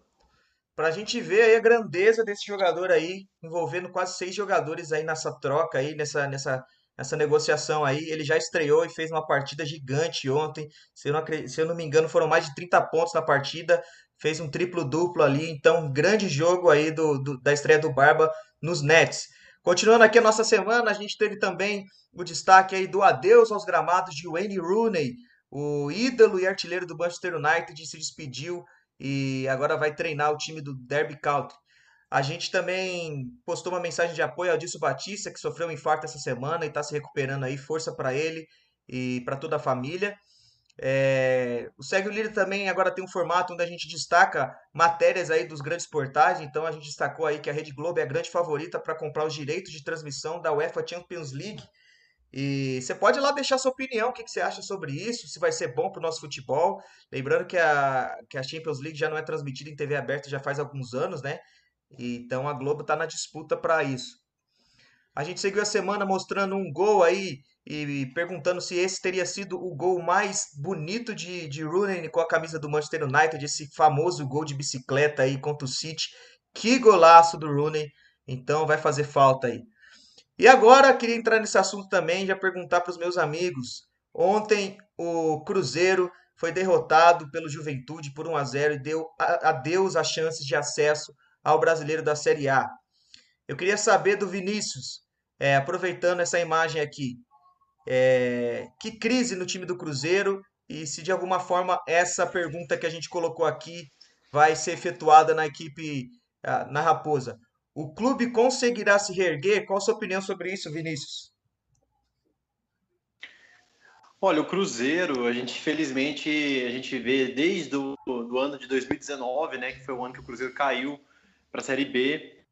Para a gente ver aí a grandeza desse jogador aí, envolvendo quase seis jogadores aí nessa troca aí, nessa, nessa, nessa negociação aí. Ele já estreou e fez uma partida gigante ontem. Se eu não, se eu não me engano, foram mais de 30 pontos na partida. Fez um triplo-duplo ali. Então, grande jogo aí do, do, da estreia do Barba nos Nets. Continuando aqui a nossa semana, a gente teve também o destaque aí do adeus aos gramados de Wayne Rooney, o ídolo e artilheiro do Manchester United, se despediu e agora vai treinar o time do Derby County. A gente também postou uma mensagem de apoio ao Dilson Batista, que sofreu um infarto essa semana e está se recuperando aí. Força para ele e para toda a família. É, o Segue o Líder também agora tem um formato onde a gente destaca matérias aí dos grandes portais. Então a gente destacou aí que a Rede Globo é a grande favorita para comprar os direitos de transmissão da UEFA Champions League. E você pode lá deixar sua opinião, o que, que você acha sobre isso, se vai ser bom para o nosso futebol. Lembrando que a, que a Champions League já não é transmitida em TV aberta já faz alguns anos, né? Então a Globo está na disputa para isso. A gente seguiu a semana mostrando um gol aí e perguntando se esse teria sido o gol mais bonito de, de Rooney com a camisa do Manchester United, esse famoso gol de bicicleta aí contra o City. Que golaço do Rooney! Então vai fazer falta aí. E agora queria entrar nesse assunto também, já perguntar para os meus amigos. Ontem o Cruzeiro foi derrotado pelo Juventude por 1 a 0 e deu adeus às chances de acesso ao Brasileiro da Série A. Eu queria saber do Vinícius, é, aproveitando essa imagem aqui, é, que crise no time do Cruzeiro e se de alguma forma essa pergunta que a gente colocou aqui vai ser efetuada na equipe, na Raposa. O clube conseguirá se reerguer? Qual a sua opinião sobre isso, Vinícius? Olha, o Cruzeiro, a gente felizmente a gente vê desde o do ano de 2019, né, que foi o ano que o Cruzeiro caiu para a Série B,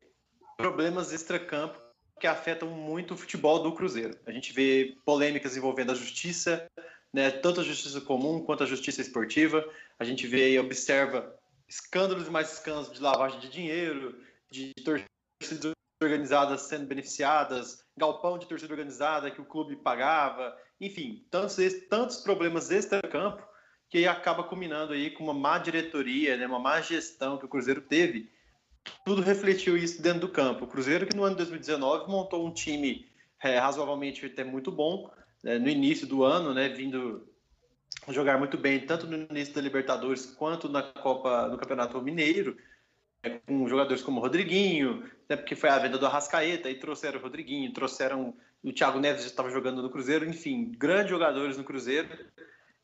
problemas extracampo que afetam muito o futebol do Cruzeiro. A gente vê polêmicas envolvendo a justiça, né, tanto a justiça comum quanto a justiça esportiva. A gente vê e observa escândalos e mais escândalos de lavagem de dinheiro, de torcidas organizadas sendo beneficiadas, galpão de torcida organizada que o clube pagava, enfim, tantos, tantos problemas extra-campo que acaba culminando aí com uma má diretoria, né, uma má gestão que o Cruzeiro teve tudo refletiu isso dentro do campo. O Cruzeiro, que no ano de 2019 montou um time é, razoavelmente até muito bom, né, no início do ano, né, vindo jogar muito bem, tanto no início da Libertadores quanto na Copa, no Campeonato Mineiro, é, com jogadores como o Rodriguinho, né, porque foi a venda do Arrascaeta, e trouxeram o Rodriguinho, trouxeram o Thiago Neves, já estava jogando no Cruzeiro, enfim, grandes jogadores no Cruzeiro,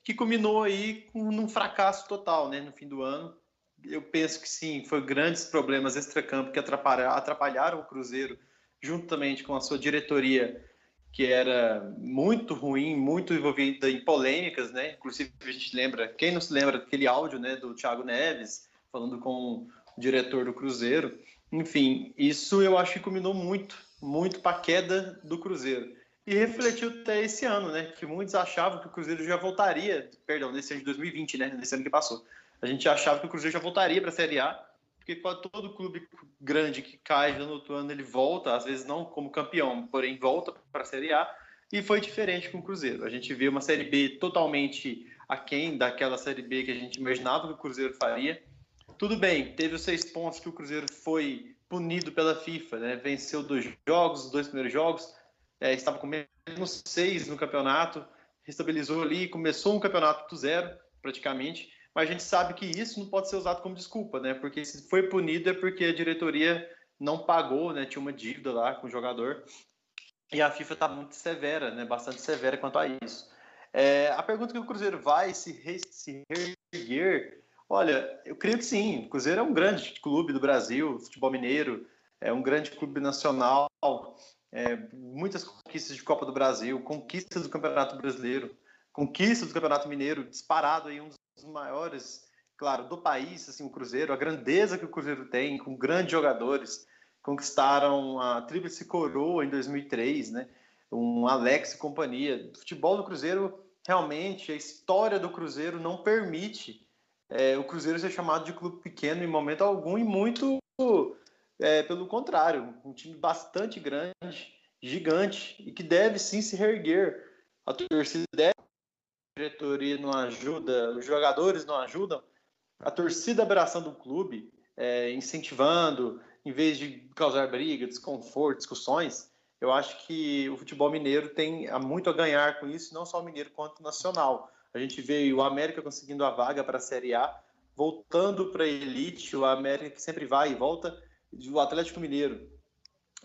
que culminou aí com um fracasso total, né, no fim do ano, eu penso que sim, foi grandes problemas extracampo que atrapalharam, o Cruzeiro, juntamente com a sua diretoria, que era muito ruim, muito envolvida em polêmicas, né? Inclusive a gente lembra, quem não se lembra daquele áudio, né, do Thiago Neves falando com o diretor do Cruzeiro. Enfim, isso eu acho que culminou muito, muito para a queda do Cruzeiro. E refletiu até esse ano, né? Que muitos achavam que o Cruzeiro já voltaria, perdão, nesse ano de 2020, né? Nesse ano que passou a gente achava que o Cruzeiro já voltaria para a Série A, porque todo clube grande que cai no outro ano ele volta, às vezes não como campeão, porém volta para a Série A, e foi diferente com o Cruzeiro. A gente viu uma Série B totalmente aquém daquela Série B que a gente imaginava que o Cruzeiro faria. Tudo bem, teve os seis pontos que o Cruzeiro foi punido pela FIFA, né? Venceu dois jogos, os dois primeiros jogos, é, estava com menos seis no campeonato, estabilizou ali, começou um campeonato do zero, praticamente mas a gente sabe que isso não pode ser usado como desculpa, né? Porque se foi punido é porque a diretoria não pagou, né? Tinha uma dívida lá com o jogador. E a FIFA está muito severa, né? Bastante severa quanto a isso. É, a pergunta que o Cruzeiro vai se, re, se reerguer, olha, eu creio que sim. O Cruzeiro é um grande clube do Brasil, futebol mineiro, é um grande clube nacional, é, muitas conquistas de Copa do Brasil, conquistas do Campeonato Brasileiro, conquistas do Campeonato Mineiro, disparado aí um dos maiores, claro, do país, assim, o Cruzeiro, a grandeza que o Cruzeiro tem, com grandes jogadores, conquistaram a Tríplice Coroa em 2003, né? Um Alex e companhia. O futebol do Cruzeiro, realmente, a história do Cruzeiro não permite é, o Cruzeiro ser chamado de clube pequeno em momento algum e muito é, pelo contrário, um time bastante grande, gigante e que deve sim se reerguer. A torcida deve, diretoria não ajuda, os jogadores não ajudam, a torcida abraçando o clube, é, incentivando, em vez de causar briga, desconforto, discussões, eu acho que o futebol mineiro tem muito a ganhar com isso, não só o mineiro quanto o nacional. A gente vê o América conseguindo a vaga para a Série A, voltando para a elite, o América que sempre vai e volta, o Atlético Mineiro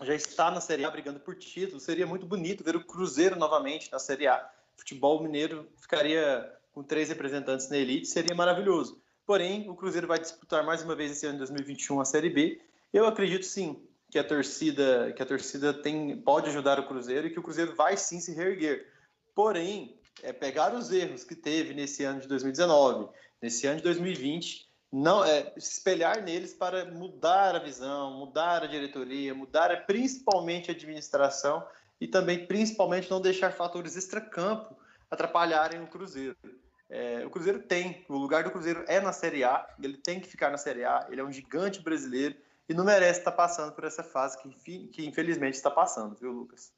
já está na Série A brigando por título. Seria muito bonito ver o Cruzeiro novamente na Série A. Futebol mineiro ficaria com três representantes na elite, seria maravilhoso. Porém, o Cruzeiro vai disputar mais uma vez esse ano de 2021 a Série B. Eu acredito sim que a torcida, que a torcida tem, pode ajudar o Cruzeiro e que o Cruzeiro vai sim se reerguer. Porém, é pegar os erros que teve nesse ano de 2019, nesse ano de 2020 não é, se espelhar neles para mudar a visão, mudar a diretoria, mudar principalmente a administração e também principalmente não deixar fatores extracampo atrapalharem o Cruzeiro. É, o Cruzeiro tem, o lugar do Cruzeiro é na Série A, ele tem que ficar na Série A, ele é um gigante brasileiro e não merece estar passando por essa fase que, que infelizmente está passando, viu, Lucas?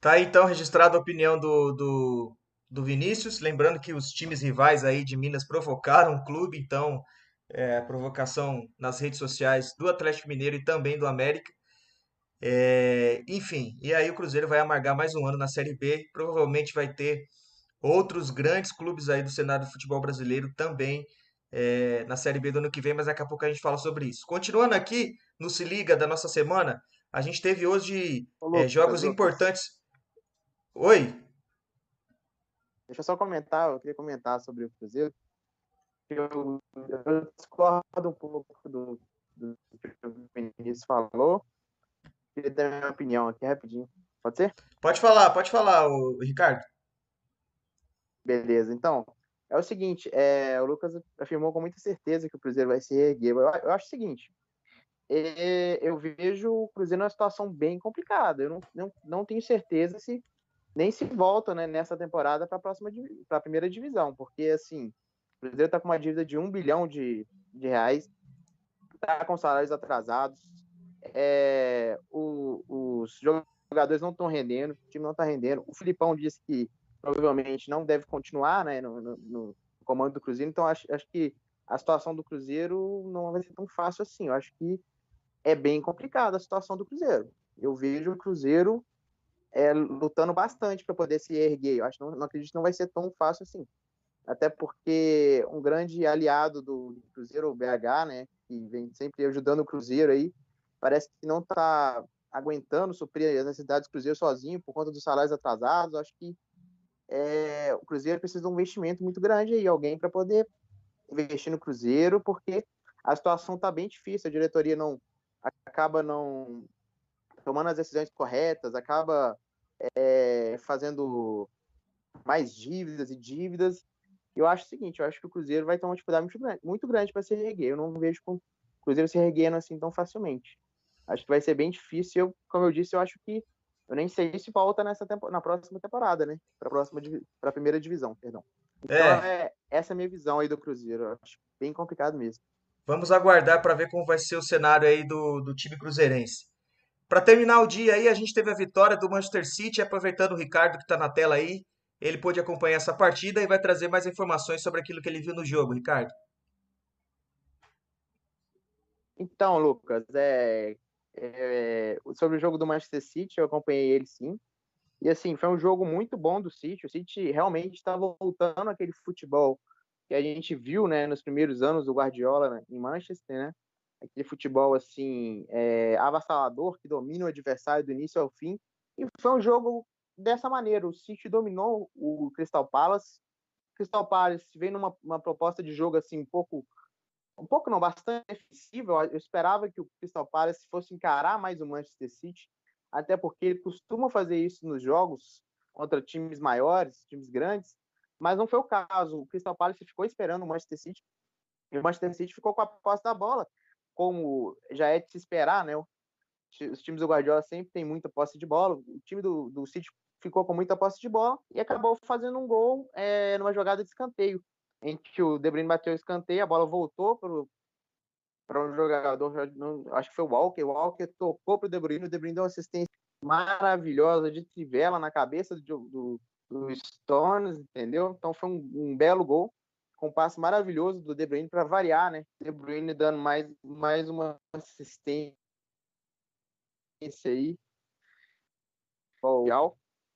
Tá então registrada a opinião do, do do Vinícius. Lembrando que os times rivais aí de Minas provocaram o clube, então é, provocação nas redes sociais do Atlético Mineiro e também do América. É, enfim, e aí o Cruzeiro vai amargar mais um ano na Série B. Provavelmente vai ter outros grandes clubes aí do cenário do futebol brasileiro também é, na Série B do ano que vem, mas daqui a pouco a gente fala sobre isso. Continuando aqui no Se Liga da nossa semana, a gente teve hoje é, jogos importantes. Oi? Deixa eu só comentar, eu queria comentar sobre o Cruzeiro. Eu, eu discordo um pouco do, do, que o Vinícius falou. Queria dar minha opinião aqui rapidinho. Pode ser? Pode falar, pode falar, o Ricardo. Beleza, então. É o seguinte, é, o Lucas afirmou com muita certeza que o Cruzeiro vai se erguer. Eu, eu acho o seguinte, é, eu vejo o Cruzeiro numa situação bem complicada. Eu não, não, não tenho certeza se nem se volta né, nessa temporada para a próxima para a primeira divisão, porque assim, o Cruzeiro está com uma dívida de um bilhão de, de reais, está com salários atrasados, é, o, os jogadores não estão rendendo, o time não está rendendo. O Filipão disse que provavelmente não deve continuar né, no, no, no comando do Cruzeiro, então acho, acho que a situação do Cruzeiro não vai ser tão fácil assim. Eu acho que é bem complicada a situação do Cruzeiro. Eu vejo o Cruzeiro é, lutando bastante para poder se erguer. Eu acho não, não acredito que não vai ser tão fácil assim. Até porque um grande aliado do Cruzeiro, o BH, né, que vem sempre ajudando o Cruzeiro aí, parece que não está aguentando suprir as necessidades do Cruzeiro sozinho por conta dos salários atrasados. Acho que é, o Cruzeiro precisa de um investimento muito grande aí, alguém para poder investir no Cruzeiro, porque a situação está bem difícil, a diretoria não acaba não tomando as decisões corretas, acaba é, fazendo mais dívidas e dívidas. Eu acho o seguinte, eu acho que o Cruzeiro vai ter uma dificuldade muito grande, muito grande para se reerguer. Eu não vejo o Cruzeiro se reerguendo assim tão facilmente. Acho que vai ser bem difícil. Eu, como eu disse, eu acho que eu nem sei se volta nessa tempo, na próxima temporada, né? Para a próxima para primeira divisão, perdão. Então é. é. essa é a minha visão aí do Cruzeiro. Eu acho bem complicado mesmo. Vamos aguardar para ver como vai ser o cenário aí do, do time cruzeirense. Para terminar o dia aí, a gente teve a vitória do Manchester City, aproveitando o Ricardo que está na tela aí. Ele pôde acompanhar essa partida e vai trazer mais informações sobre aquilo que ele viu no jogo, Ricardo. Então, Lucas, é, é, sobre o jogo do Manchester City, eu acompanhei ele sim. E assim, foi um jogo muito bom do City. O City realmente estava voltando aquele futebol que a gente viu né, nos primeiros anos do Guardiola né, em Manchester, né? aquele futebol assim é, avassalador que domina o adversário do início ao fim. E foi um jogo dessa maneira. O City dominou o Crystal Palace. O Crystal Palace vem numa proposta de jogo assim um pouco um pouco não, bastante defensivo. Eu esperava que o Crystal Palace fosse encarar mais o Manchester City, até porque ele costuma fazer isso nos jogos contra times maiores, times grandes, mas não foi o caso. O Crystal Palace ficou esperando o Manchester City e o Manchester City ficou com a posse da bola, como já é de se esperar, né? Os times do Guardiola sempre têm muita posse de bola. O time do, do City ficou com muita posse de bola e acabou fazendo um gol é, numa jogada de escanteio em que o De Bruyne bateu o escanteio, a bola voltou para um jogador, acho que foi o Walker, o Walker tocou para o De Bruyne, o De Bruyne deu uma assistência maravilhosa de trivela na cabeça do, do, do Stones, entendeu? Então foi um, um, belo gol, com um passe maravilhoso do De Bruyne para variar, né? De Bruyne dando mais, mais uma assistência aí.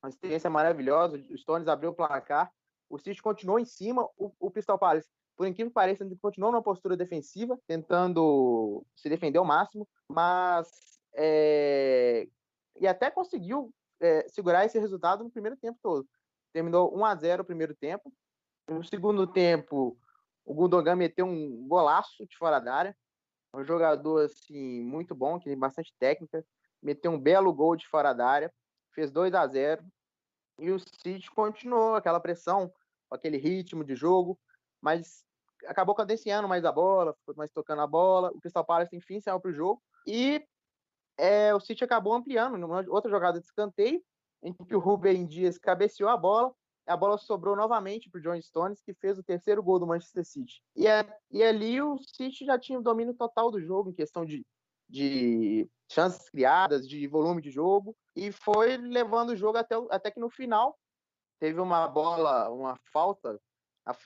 Uma assistência maravilhosa, o Stones abriu o placar o City continuou em cima, o, o Crystal Palace, por incrível que pareça, continuou numa postura defensiva, tentando se defender ao máximo, mas é, e até conseguiu é, segurar esse resultado no primeiro tempo todo. Terminou 1 a 0 o primeiro tempo. No segundo tempo, o Gundogan meteu um golaço de fora da área. Um jogador assim muito bom, que tem bastante técnica, meteu um belo gol de fora da área, fez 2 a 0 e o City continuou aquela pressão, aquele ritmo de jogo, mas acabou cadenciando mais a bola, ficou mais tocando a bola. O Crystal Palace, enfim, saiu para o jogo. E é, o City acabou ampliando numa outra jogada de escanteio, em que o Rubem Dias cabeceou a bola. A bola sobrou novamente para o John Stones, que fez o terceiro gol do Manchester City. E, é, e ali o City já tinha o domínio total do jogo, em questão de, de chances criadas, de volume de jogo, e foi levando o jogo até, até que no final teve uma bola, uma falta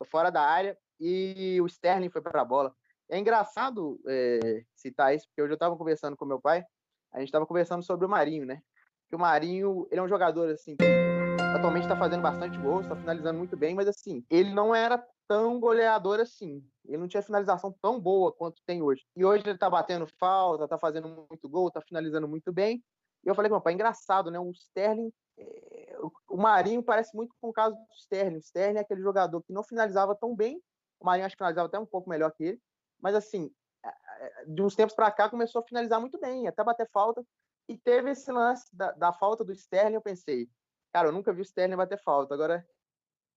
fora da área e o Sterling foi para a bola. É engraçado é, citar isso, porque hoje eu estava conversando com meu pai, a gente estava conversando sobre o Marinho, né? Que o Marinho, ele é um jogador assim que atualmente está fazendo bastante gols, está finalizando muito bem, mas assim, ele não era tão goleador assim. Ele não tinha finalização tão boa quanto tem hoje. E hoje ele está batendo falta, está fazendo muito gol, está finalizando muito bem. E eu falei meu pai, engraçado, né? O Sterling é, o Marinho parece muito com o caso do Sterling. O Sterling é aquele jogador que não finalizava tão bem. O Marinho acho que finalizava até um pouco melhor que ele. Mas, assim, de uns tempos para cá começou a finalizar muito bem, até bater falta. E teve esse lance da, da, falta do Sterling. Eu pensei, cara, eu nunca vi o Sterling bater falta. Agora,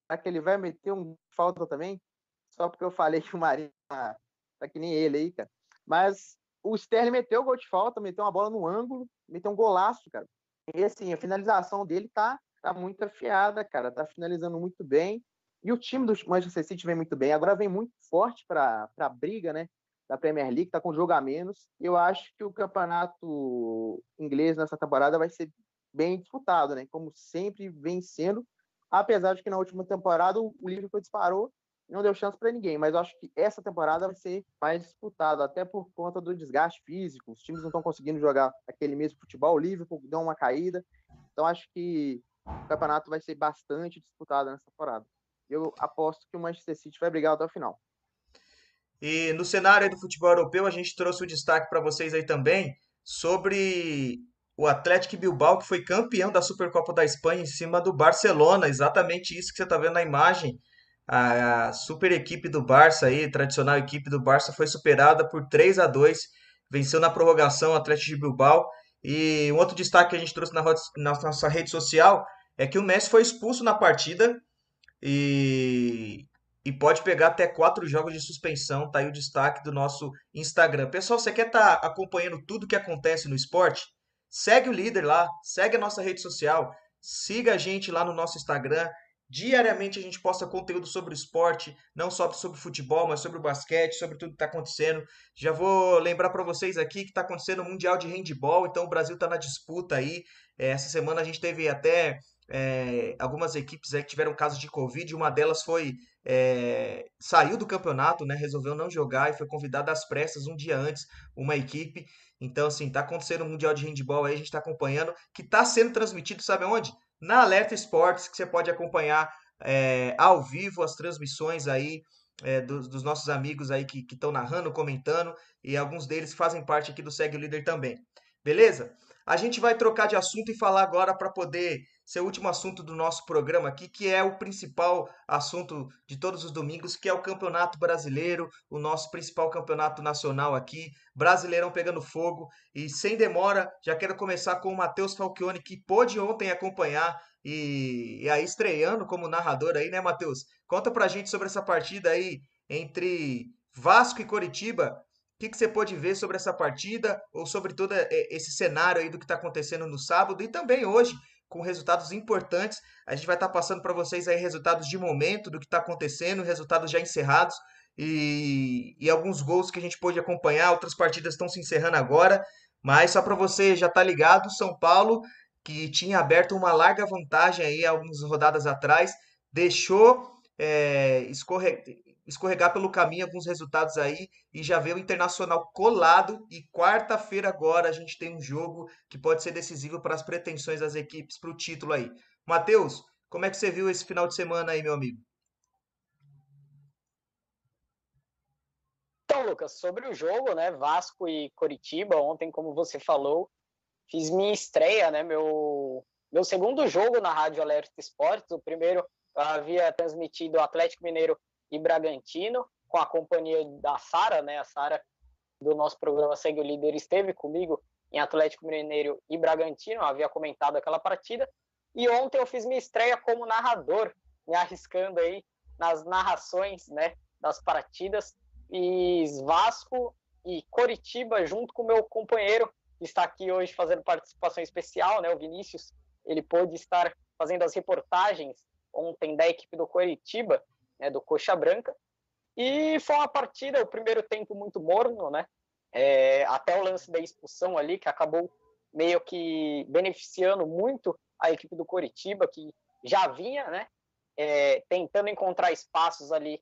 será que ele vai meter um falta também? Só porque eu falei que o Marinho tá, tá que nem ele aí, cara. Mas o Sterling meteu o gol de falta, meteu uma bola no ângulo, meteu um golaço, cara. E assim, a finalização dele tá, tá muito afiada, cara. Tá finalizando muito bem. E o time do Manchester City vem muito bem. Agora vem muito forte para a briga, né? Da Premier League, tá com jogo a menos. Eu acho que o campeonato inglês nessa temporada vai ser bem disputado, né? Como sempre vem sendo. Apesar de que na última temporada o Liverpool disparou não deu chance para ninguém, mas eu acho que essa temporada vai ser mais disputada, até por conta do desgaste físico. Os times não estão conseguindo jogar aquele mesmo futebol. O Liverpool deu uma caída. Então acho que o campeonato vai ser bastante disputado nessa temporada. Eu aposto que o Manchester City vai brigar até o final. E no cenário do futebol europeu, a gente trouxe o destaque para vocês aí também sobre o Atlético Bilbao, que foi campeão da Supercopa da Espanha em cima do Barcelona. Exatamente isso que você está vendo na imagem a super equipe do Barça aí, tradicional equipe do Barça, foi superada por 3 a 2 venceu na prorrogação o Atlético de Bilbao. E um outro destaque que a gente trouxe na, na nossa rede social é que o Messi foi expulso na partida e, e pode pegar até quatro jogos de suspensão. Tá aí o destaque do nosso Instagram. Pessoal, você quer estar tá acompanhando tudo que acontece no esporte? Segue o líder lá, segue a nossa rede social, siga a gente lá no nosso Instagram, Diariamente a gente posta conteúdo sobre esporte, não só sobre futebol, mas sobre o basquete, sobre tudo que está acontecendo. Já vou lembrar para vocês aqui que está acontecendo o Mundial de Handball, então o Brasil está na disputa aí. É, essa semana a gente teve até é, algumas equipes que tiveram casos de Covid, uma delas foi é, saiu do campeonato, né, resolveu não jogar e foi convidada às pressas um dia antes, uma equipe. Então, assim, tá acontecendo o Mundial de Handball aí, a gente está acompanhando, que está sendo transmitido, sabe aonde? Na Alerta Esportes, que você pode acompanhar é, ao vivo as transmissões aí é, dos, dos, nossos amigos aí que estão narrando, comentando, e alguns deles fazem parte aqui do Segue o Líder também. Beleza? A gente vai trocar de assunto e falar agora para poder seu último assunto do nosso programa aqui, que é o principal assunto de todos os domingos, que é o Campeonato Brasileiro, o nosso principal campeonato nacional aqui, Brasileirão pegando fogo. E sem demora, já quero começar com o Matheus Falchione, que pôde ontem acompanhar e, e aí estreando como narrador aí, né, Matheus? Conta pra gente sobre essa partida aí entre Vasco e Coritiba. O que, que você pode ver sobre essa partida ou sobre todo eh, esse cenário aí do que está acontecendo no sábado e também hoje, com resultados importantes. A gente vai estar tá passando para vocês aí resultados de momento do que está acontecendo, resultados já encerrados e, e, alguns gols que a gente pôde acompanhar. Outras partidas estão se encerrando agora, mas só para você já tá ligado, São Paulo, que tinha aberto uma larga vantagem aí algumas rodadas atrás, deixou é, escorrer, escorregar pelo caminho alguns resultados aí e já vê o Internacional colado. E quarta-feira agora a gente tem um jogo que pode ser decisivo para as pretensões das equipes para o título aí. Matheus, como é que você viu esse final de semana aí, meu amigo? Então, Lucas, sobre o jogo, né, Vasco e Coritiba, ontem, como você falou, fiz minha estreia, né, meu, meu segundo jogo na Rádio Alerta Esportes, o primeiro havia transmitido Atlético Mineiro e Bragantino, com a companhia da Sara, né? A Sara do nosso programa Segue o Líder esteve comigo em Atlético Mineiro e Bragantino, havia comentado aquela partida. E ontem eu fiz minha estreia como narrador, me arriscando aí nas narrações, né, das partidas. E Vasco e Coritiba junto com meu companheiro que está aqui hoje fazendo participação especial, né, o Vinícius. Ele pôde estar fazendo as reportagens ontem da equipe do Coritiba né, do Coxa Branca. E foi uma partida, o primeiro tempo muito morno, né? É, até o lance da expulsão ali, que acabou meio que beneficiando muito a equipe do Coritiba, que já vinha, né? É, tentando encontrar espaços ali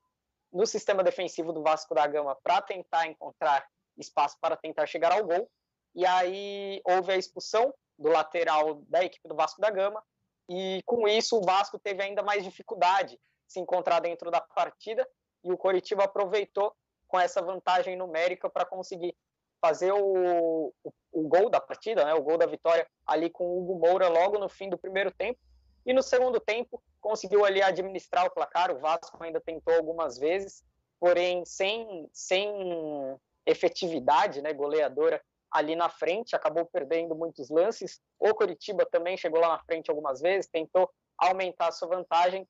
no sistema defensivo do Vasco da Gama para tentar encontrar espaço para tentar chegar ao gol. E aí houve a expulsão do lateral da equipe do Vasco da Gama, e com isso o Vasco teve ainda mais dificuldade se encontrar dentro da partida e o Coritiba aproveitou com essa vantagem numérica para conseguir fazer o, o, o, gol da partida, né, o gol da vitória ali com o Hugo Moura logo no fim do primeiro tempo. E no segundo tempo conseguiu ali administrar o placar. O Vasco ainda tentou algumas vezes, porém sem, sem efetividade né, goleadora ali na frente, acabou perdendo muitos lances. O Coritiba também chegou lá na frente algumas vezes, tentou aumentar a sua vantagem,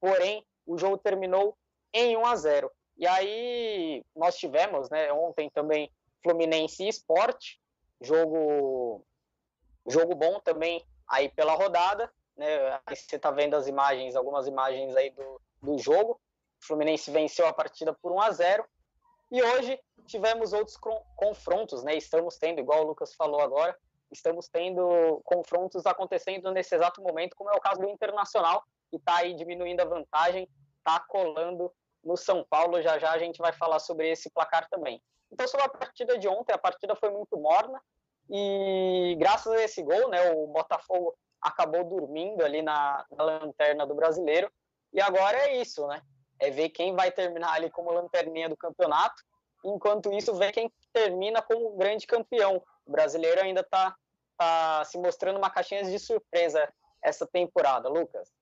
porém o jogo terminou em 1 a 0. E aí nós tivemos, né, ontem também Fluminense e Sport, jogo jogo bom também aí pela rodada, né? Você tá vendo as imagens, algumas imagens aí do, do jogo. O Fluminense venceu a partida por 1 a 0. E hoje tivemos outros confrontos, né? Estamos tendo, igual o Lucas falou agora, estamos tendo confrontos acontecendo nesse exato momento, como é o caso do Internacional, que está aí diminuindo a vantagem, está colando no São Paulo. Já já a gente vai falar sobre esse placar também. Então, sobre a partida de ontem, a partida foi muito morna e graças a esse gol, né, o Botafogo acabou dormindo ali na, na lanterna do brasileiro. E agora é isso, né? É ver quem vai terminar ali como lanterninha do campeonato. Enquanto isso, ver quem termina como grande campeão. O brasileiro ainda está tá se mostrando uma caixinha de surpresa essa temporada, Lucas.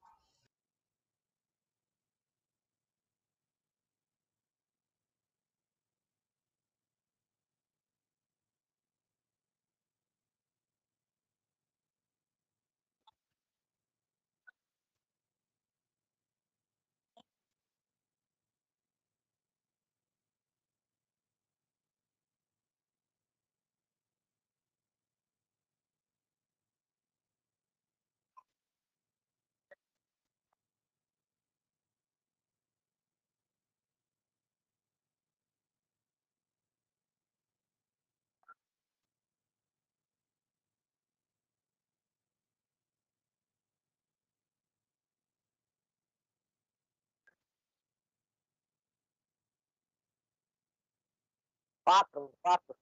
Quatro, quatro.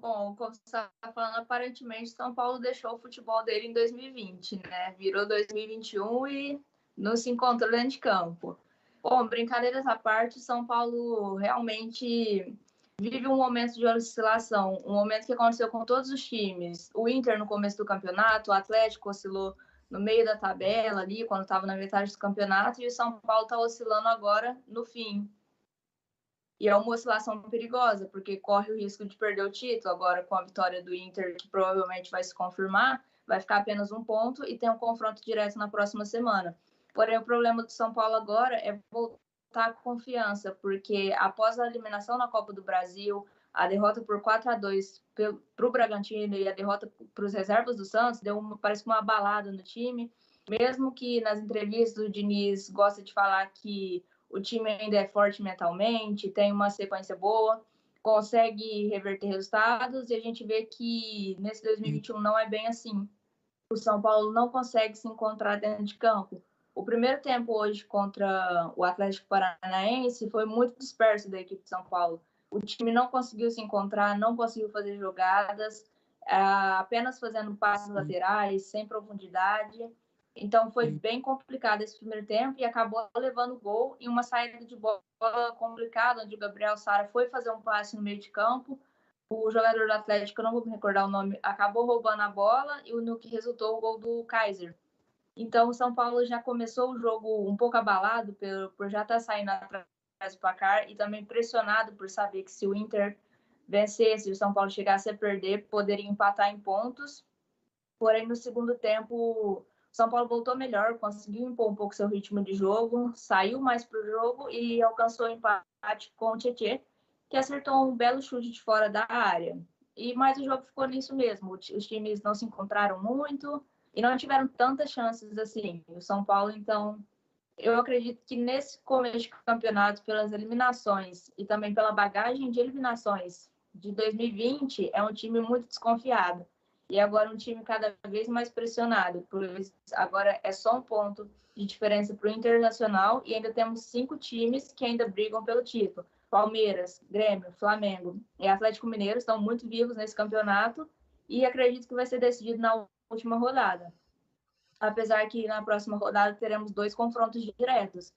Bom, como você está falando, aparentemente São Paulo deixou o futebol dele em 2020, né? Virou 2021 e não se encontrou dentro de campo. Bom, brincadeiras à parte, São Paulo realmente vive um momento de oscilação, um momento que aconteceu com todos os times. O Inter no começo do campeonato, o Atlético oscilou no meio da tabela ali, quando estava na metade do campeonato, e o São Paulo está oscilando agora no fim. E é uma oscilação perigosa, porque corre o risco de perder o título. Agora, com a vitória do Inter, que provavelmente vai se confirmar, vai ficar apenas um ponto e tem um confronto direto na próxima semana. Porém, o problema do São Paulo agora é voltar com confiança, porque após a eliminação na Copa do Brasil, a derrota por 4 a 2 para o Bragantino e a derrota para os reservas do Santos, deu uma, parece uma balada no time. Mesmo que nas entrevistas o Diniz gosta de falar que o time ainda é forte mentalmente, tem uma sequência boa, consegue reverter resultados e a gente vê que nesse 2021 não é bem assim. O São Paulo não consegue se encontrar dentro de campo. O primeiro tempo hoje contra o Atlético Paranaense foi muito disperso da equipe de São Paulo. O time não conseguiu se encontrar, não conseguiu fazer jogadas, apenas fazendo passes laterais, sem profundidade. Então foi bem complicado esse primeiro tempo e acabou levando o gol em uma saída de bola complicada, onde o Gabriel Sara foi fazer um passe no meio de campo. O jogador do Atlético, eu não vou me recordar o nome, acabou roubando a bola e no que resultou o gol do Kaiser. Então o São Paulo já começou o jogo um pouco abalado por, por já estar tá saindo atrás do placar e também pressionado por saber que se o Inter vencesse e o São Paulo chegasse a perder, poderia empatar em pontos. Porém, no segundo tempo, são Paulo voltou melhor, conseguiu impor um pouco seu ritmo de jogo, saiu mais para o jogo e alcançou o empate com o Tietchan, que acertou um belo chute de fora da área. E mais o jogo ficou nisso mesmo. Os times não se encontraram muito e não tiveram tantas chances assim. O São Paulo, então, eu acredito que nesse começo de campeonato, pelas eliminações e também pela bagagem de eliminações de 2020, é um time muito desconfiado. E agora um time cada vez mais pressionado, pois agora é só um ponto de diferença para o Internacional e ainda temos cinco times que ainda brigam pelo título. Palmeiras, Grêmio, Flamengo e Atlético Mineiro estão muito vivos nesse campeonato e acredito que vai ser decidido na última rodada. Apesar que na próxima rodada teremos dois confrontos diretos.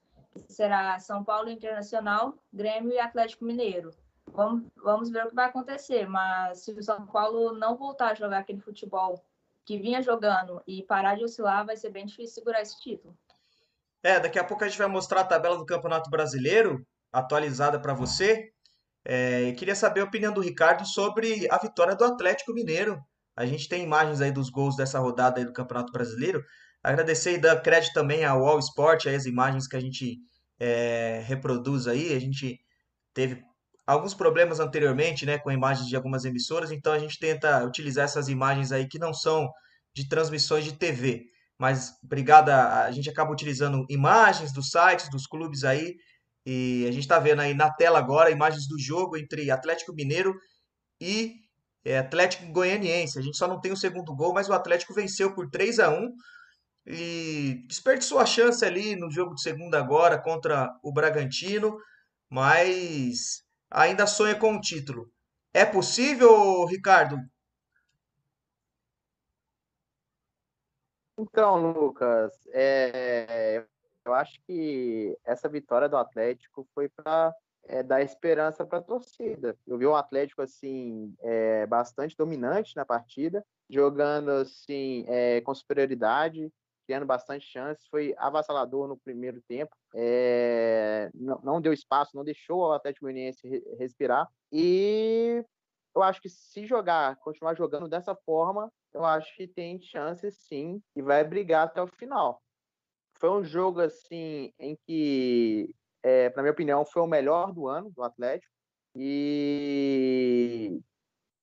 Será São Paulo Internacional, Grêmio e Atlético Mineiro. Vamos, vamos ver o que vai acontecer, mas se o São Paulo não voltar a jogar aquele futebol que vinha jogando e parar de oscilar, vai ser bem difícil segurar esse título. É, daqui a pouco a gente vai mostrar a tabela do Campeonato Brasileiro atualizada para você. É, queria saber a opinião do Ricardo sobre a vitória do Atlético Mineiro. A gente tem imagens aí dos gols dessa rodada aí do Campeonato Brasileiro. Agradecer e dar crédito também ao All Sport, aí as imagens que a gente é, reproduz aí. A gente teve alguns problemas anteriormente, né, com imagens de algumas emissoras, então a gente tenta utilizar essas imagens aí que não são de transmissões de TV, mas obrigado a, a gente acaba utilizando imagens dos sites, dos clubes aí, e a gente está vendo aí na tela agora imagens do jogo entre Atlético Mineiro e é, Atlético Goianiense. A gente só não tem o segundo gol, mas o Atlético venceu por 3 a 1 e desperdiçou a chance ali no jogo de segunda agora contra o Bragantino, mas ainda sonha com o título. É possível, Ricardo? Então, Lucas, é, eu acho que essa vitória do Atlético foi para é, dar esperança para a torcida. Eu vi um Atlético assim é, bastante dominante na partida, jogando assim é, com superioridade, criando bastante chances, foi avassalador no primeiro tempo, é, não, não, deu espaço, não deixou o Atlético Goianiense respirar, e eu acho que se jogar, continuar jogando dessa forma, eu acho que tem chances sim e vai brigar até o final. Foi um jogo assim em que, é, na minha opinião, foi o melhor do ano do Atlético. E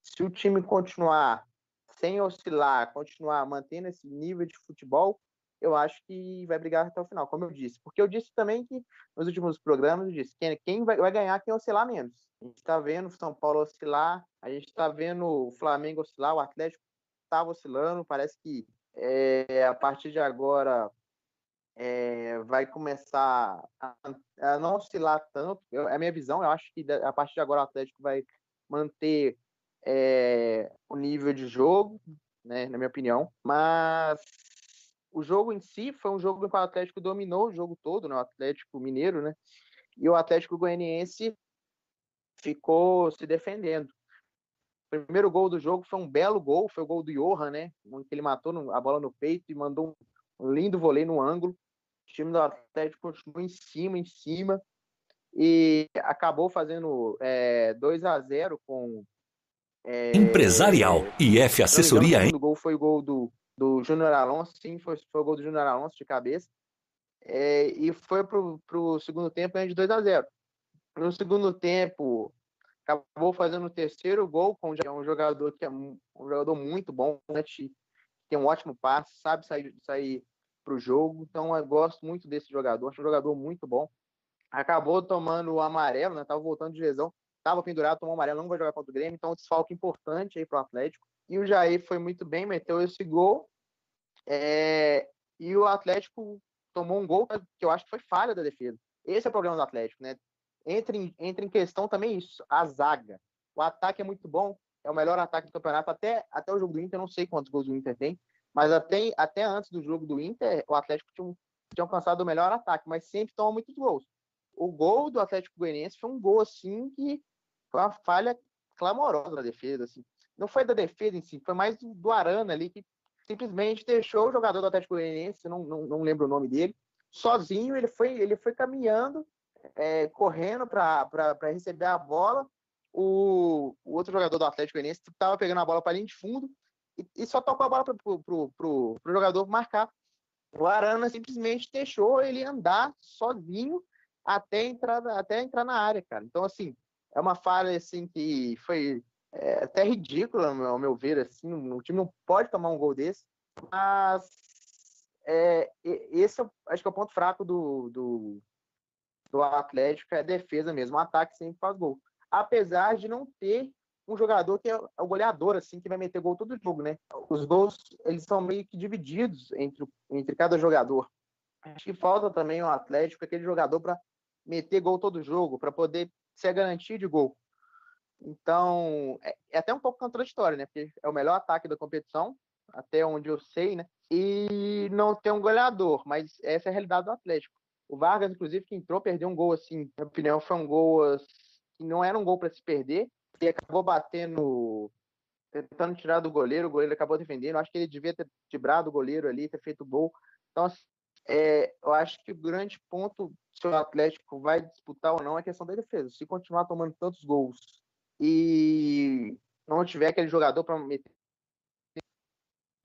se o time continuar sem oscilar, continuar mantendo esse nível de futebol, eu acho que vai brigar até o final, como eu disse. Porque eu disse também que nos últimos programas eu disse quem, quem vai, vai ganhar quem oscilar menos. A gente está vendo o São Paulo oscilar, a gente está vendo o Flamengo oscilar, o Atlético estava oscilando, parece que é, a partir de agora é, vai começar a, a, não oscilar tanto. Eu, é a minha visão, eu acho que a partir de agora o Atlético vai manter é, o nível de jogo, né, na minha opinião, mas o jogo em si foi um jogo que o Atlético dominou o jogo todo, né, o Atlético Mineiro, né, e o Atlético Goianiense ficou se defendendo. O primeiro gol do jogo foi um belo gol, foi o gol do Johan, né, que ele matou a bola no peito e mandou um lindo voleio no ângulo. O time do Atlético continuou em cima, em cima, e acabou fazendo é, 2 a 0 com é, Empresarial e F Assessoria. O gol foi o gol do, do Júnior Alonso, sim, foi, foi o gol do Júnior Alonso de cabeça. É, e foi para o segundo tempo de 2 a 0 No segundo tempo, acabou fazendo o terceiro gol com um jogador que é um jogador muito bom, né, tem um ótimo passe, sabe sair, sair para o jogo. Então, eu gosto muito desse jogador, acho um jogador muito bom. Acabou tomando o amarelo, né? Tava voltando de lesão estava pendurado, tomou amarelo, não vai jogar contra o Grêmio, então um desfalque importante aí para o Atlético. E o Jair foi muito bem, meteu esse gol. É... E o Atlético tomou um gol que eu acho que foi falha da defesa. Esse é o problema do Atlético, né? Entra em, entra em questão também isso, a zaga. O ataque é muito bom, é o melhor ataque do campeonato. Até, até o jogo do Inter, não sei quantos gols o Inter tem, mas até, até antes do jogo do Inter, o Atlético tinha, tinha alcançado o melhor ataque, mas sempre toma muitos gols. O gol do Atlético Goianiense foi um gol assim que foi uma falha clamorosa da defesa. Assim. Não foi da defesa em si, foi mais do, do Arana ali, que simplesmente deixou o jogador do Atlético Goianiense, não, não, não lembro o nome dele, sozinho. Ele foi, ele foi caminhando, é, correndo para receber a bola. O, o, outro jogador do Atlético Goianiense estava pegando a bola para linha de fundo e, só tocou a bola para o jogador marcar. O Arana simplesmente deixou ele andar sozinho até entrar, até entrar na área, cara. Então, assim, é uma falha assim que foi é, até ridícula, ao meu ver, assim, o time não pode tomar um gol desse, mas é, esse é, acho que é o ponto fraco do, do, do Atlético, é a defesa mesmo, o ataque sempre faz gol. Apesar de não ter um jogador que é o goleador, assim, que vai meter gol todo jogo, né? Os gols, eles são meio que divididos entre, entre cada jogador. Acho que falta também o Atlético, aquele jogador para meter gol todo jogo, para poder ser garantia de gol. Então, é, é, até um pouco contraditório, né? Porque é o melhor ataque da competição, até onde eu sei, né? E não tem um goleador, mas essa é a realidade do Atlético. O Vargas, inclusive, que entrou, perdeu um gol assim, na minha opinião, foi um gol que não era um gol para se perder, e acabou batendo, tentando tirar do goleiro, o goleiro acabou defendendo. Acho que ele devia ter tibrado o goleiro ali, ter feito gol. Então, assim, é, eu acho que o grande ponto se o Atlético vai disputar ou não é questão da defesa. Se continuar tomando tantos gols e não tiver aquele jogador para meter,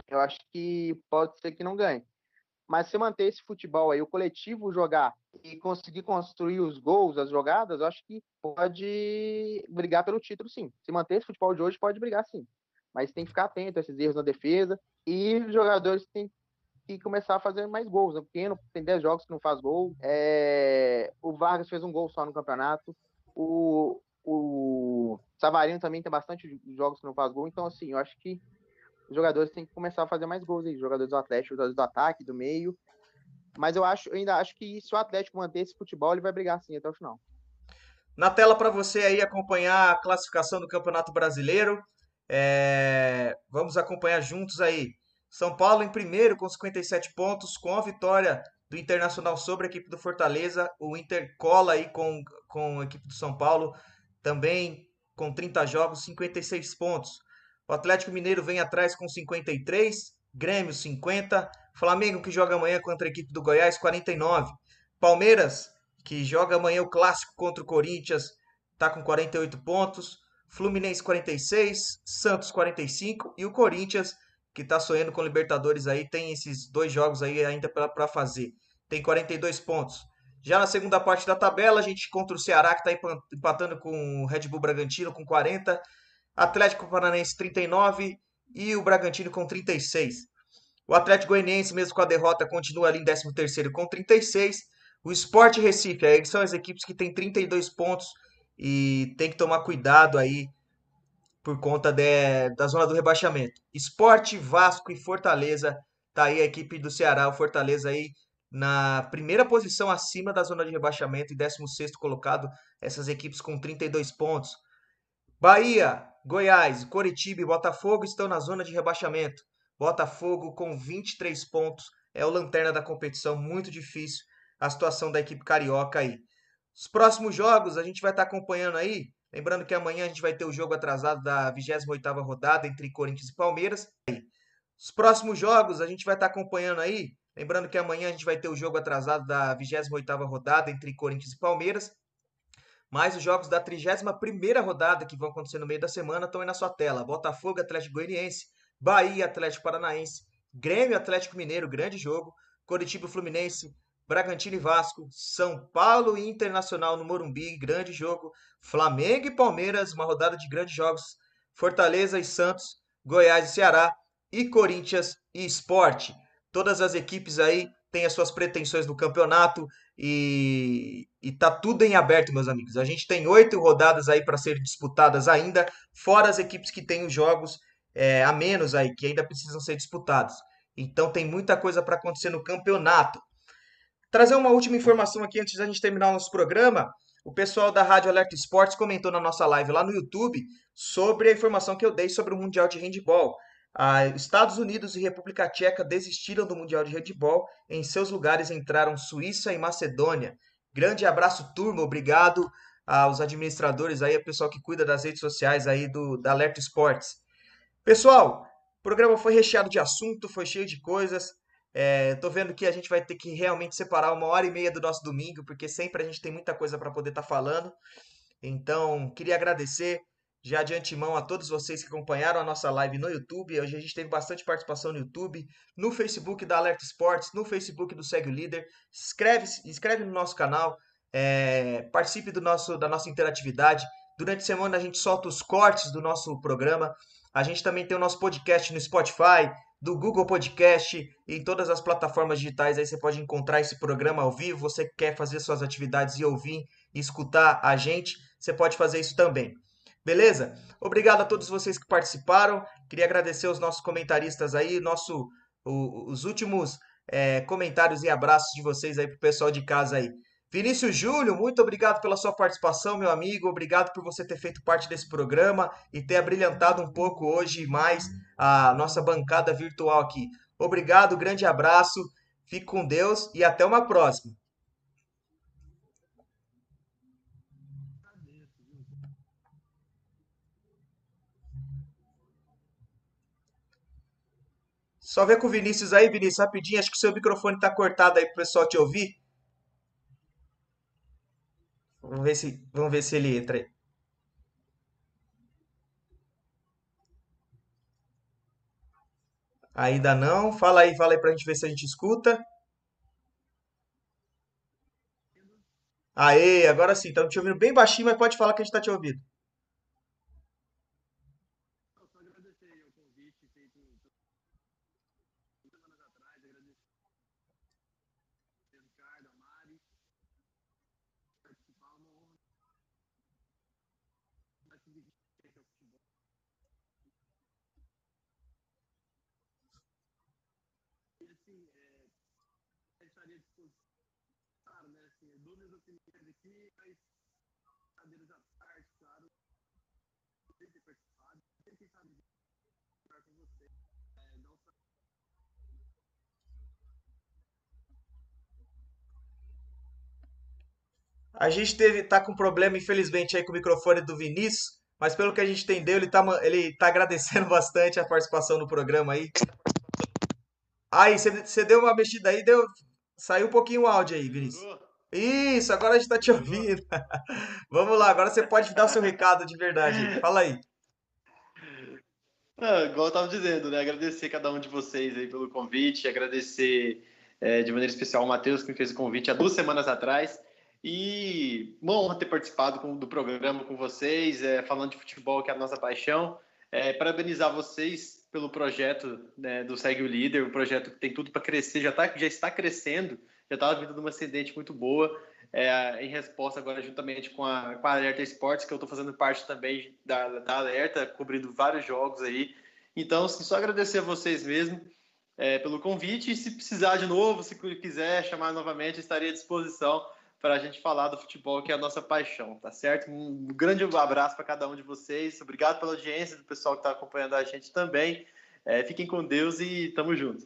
eu acho que pode ser que não ganhe. Mas se manter esse futebol aí, o coletivo jogar e conseguir construir os gols, as jogadas, eu acho que pode brigar pelo título, sim. Se manter esse futebol de hoje, pode brigar, sim. Mas tem que ficar atento a esses erros na defesa e os jogadores têm e começar a fazer mais gols. Né? Porque tem 10 jogos que não faz gol. É... O Vargas fez um gol só no campeonato. O, o Savarino também tem bastante jogos que não faz gol. Então, assim, eu acho que os jogadores têm que começar a fazer mais gols aí. Jogadores do Atlético, jogadores do ataque, do meio. Mas eu acho, eu ainda acho que se o Atlético manter esse futebol, ele vai brigar sim até o final. Na tela para você aí acompanhar a classificação do Campeonato Brasileiro. É... Vamos acompanhar juntos aí. São Paulo em primeiro com 57 pontos, com a vitória do Internacional sobre a equipe do Fortaleza. O Inter cola aí com, com a equipe do São Paulo, também com 30 jogos, 56 pontos. O Atlético Mineiro vem atrás com 53, Grêmio 50, Flamengo que joga amanhã contra a equipe do Goiás 49, Palmeiras que joga amanhã o clássico contra o Corinthians está com 48 pontos, Fluminense 46, Santos 45 e o Corinthians que está sonhando com Libertadores aí, tem esses dois jogos aí ainda para fazer. Tem 42 pontos. Já na segunda parte da tabela, a gente contra o Ceará, que está empatando com o Red Bull Bragantino com 40. Atlético Paranaense 39 e o Bragantino com 36. O Atlético Goianiense, mesmo com a derrota, continua ali em 13º com 36. O Sport Recife, aí são as equipes que têm 32 pontos e tem que tomar cuidado aí por conta de, da zona do rebaixamento. Esporte, Vasco e Fortaleza. Tá aí a equipe do Ceará, o Fortaleza aí na primeira posição acima da zona de rebaixamento e 16 colocado, essas equipes com 32 pontos. Bahia, Goiás, Coritiba e Botafogo estão na zona de rebaixamento. Botafogo com 23 pontos é o lanterna da competição, muito difícil a situação da equipe carioca aí. Os próximos jogos a gente vai estar acompanhando aí. Lembrando que amanhã a gente vai ter o jogo atrasado da 28ª rodada entre Corinthians e Palmeiras. Os próximos jogos a gente vai estar acompanhando aí. Lembrando que amanhã a gente vai ter o jogo atrasado da 28ª rodada entre Corinthians e Palmeiras. Mas os jogos da 31ª rodada que vão acontecer no meio da semana estão aí na sua tela. Botafogo, Atlético Goianiense, Bahia, Atlético Paranaense, Grêmio, Atlético Mineiro, grande jogo. Coritiba, Fluminense, Bragantino e Vasco, São Paulo e Internacional no Morumbi, grande jogo. Flamengo e Palmeiras, uma rodada de grandes jogos. Fortaleza e Santos, Goiás e Ceará e Corinthians e Esporte. Todas as equipes aí têm as suas pretensões no campeonato e, e tá tudo em aberto, meus amigos. A gente tem oito rodadas aí para ser disputadas ainda, fora as equipes que têm os jogos é, a menos aí, que ainda precisam ser disputados. Então tem muita coisa para acontecer no campeonato. Trazer uma última informação aqui antes da gente terminar o nosso programa. O pessoal da Rádio Alerta Esportes comentou na nossa live lá no YouTube sobre a informação que eu dei sobre o Mundial de Handball. Ah, Estados Unidos e República Tcheca desistiram do Mundial de Handball. Em seus lugares entraram Suíça e Macedônia. Grande abraço, turma. Obrigado aos administradores aí, ao pessoal que cuida das redes sociais aí do da Alerta Esportes. Pessoal, o programa foi recheado de assunto, foi cheio de coisas. É, tô vendo que a gente vai ter que realmente separar uma hora e meia do nosso domingo, porque sempre a gente tem muita coisa para poder estar tá falando. Então, queria agradecer já de antemão a todos vocês que acompanharam a nossa live no YouTube. Hoje a gente teve bastante participação no YouTube, no Facebook da Alerta Esportes, no Facebook do Segue o Líder. Escreve, inscreve no nosso canal, é, participe do nosso, da nossa interatividade. Durante a semana a gente solta os cortes do nosso programa. A gente também tem o nosso podcast no Spotify, do Google Podcast e em todas as plataformas digitais. Aí você pode encontrar esse programa ao vivo. Você quer fazer suas atividades e ouvir e escutar a gente, você pode fazer isso também. Beleza? Obrigado a todos vocês que participaram. Queria agradecer os nossos comentaristas aí, nosso, o, os últimos é, comentários e abraços de vocês aí pro pessoal de casa aí. Vinícius Júlio, muito obrigado pela sua participação, meu amigo. Obrigado por você ter feito parte desse programa e ter abrilhantado um pouco hoje mais a nossa bancada virtual aqui. Obrigado, grande abraço, fique com Deus e até uma próxima. Só ver com o Vinícius aí, Vinícius, rapidinho. Acho que o seu microfone está cortado aí para o pessoal te ouvir. Vamos ver se, vamos ver se ele entra aí. Ainda não. Fala aí, fala aí pra gente ver se a gente escuta. Aê, agora sim, estamos te ouvindo bem baixinho, mas pode falar que a gente está te ouvindo. Aqui, mas cadeiras à parte, claro. Ter participado, quem sabe com você. É, não. A gente teve, tá com problema, infelizmente, aí com o microfone do Vinícius, mas pelo que a gente entendeu, ele tá, ele tá agradecendo bastante a participação no programa aí. Aí, você deu uma mexida aí, deu, saiu um pouquinho o áudio aí, Vinícius. Isso, agora a gente está te ouvindo. Vamos lá, agora você pode dar o seu recado de verdade. Fala aí. Ah, igual eu estava dizendo, né? Agradecer cada um de vocês aí pelo convite, agradecer é, de maneira especial o Matheus que me fez o convite há duas semanas atrás. E bom ter participado com, do programa com vocês, é, falando de futebol, que é a nossa paixão. É, parabenizar vocês pelo projeto né, do Segue o Líder, um projeto que tem tudo para crescer, já, tá, já está crescendo já estava vindo de uma ascendente muito boa, é, em resposta agora juntamente com a, com a Alerta Esportes, que eu estou fazendo parte também da, da Alerta, cobrindo vários jogos aí. Então, assim, só agradecer a vocês mesmo é, pelo convite e se precisar de novo, se quiser chamar novamente, estarei à disposição para a gente falar do futebol, que é a nossa paixão, tá certo? Um grande abraço para cada um de vocês. Obrigado pela audiência, do pessoal que está acompanhando a gente também. É, fiquem com Deus e tamo junto.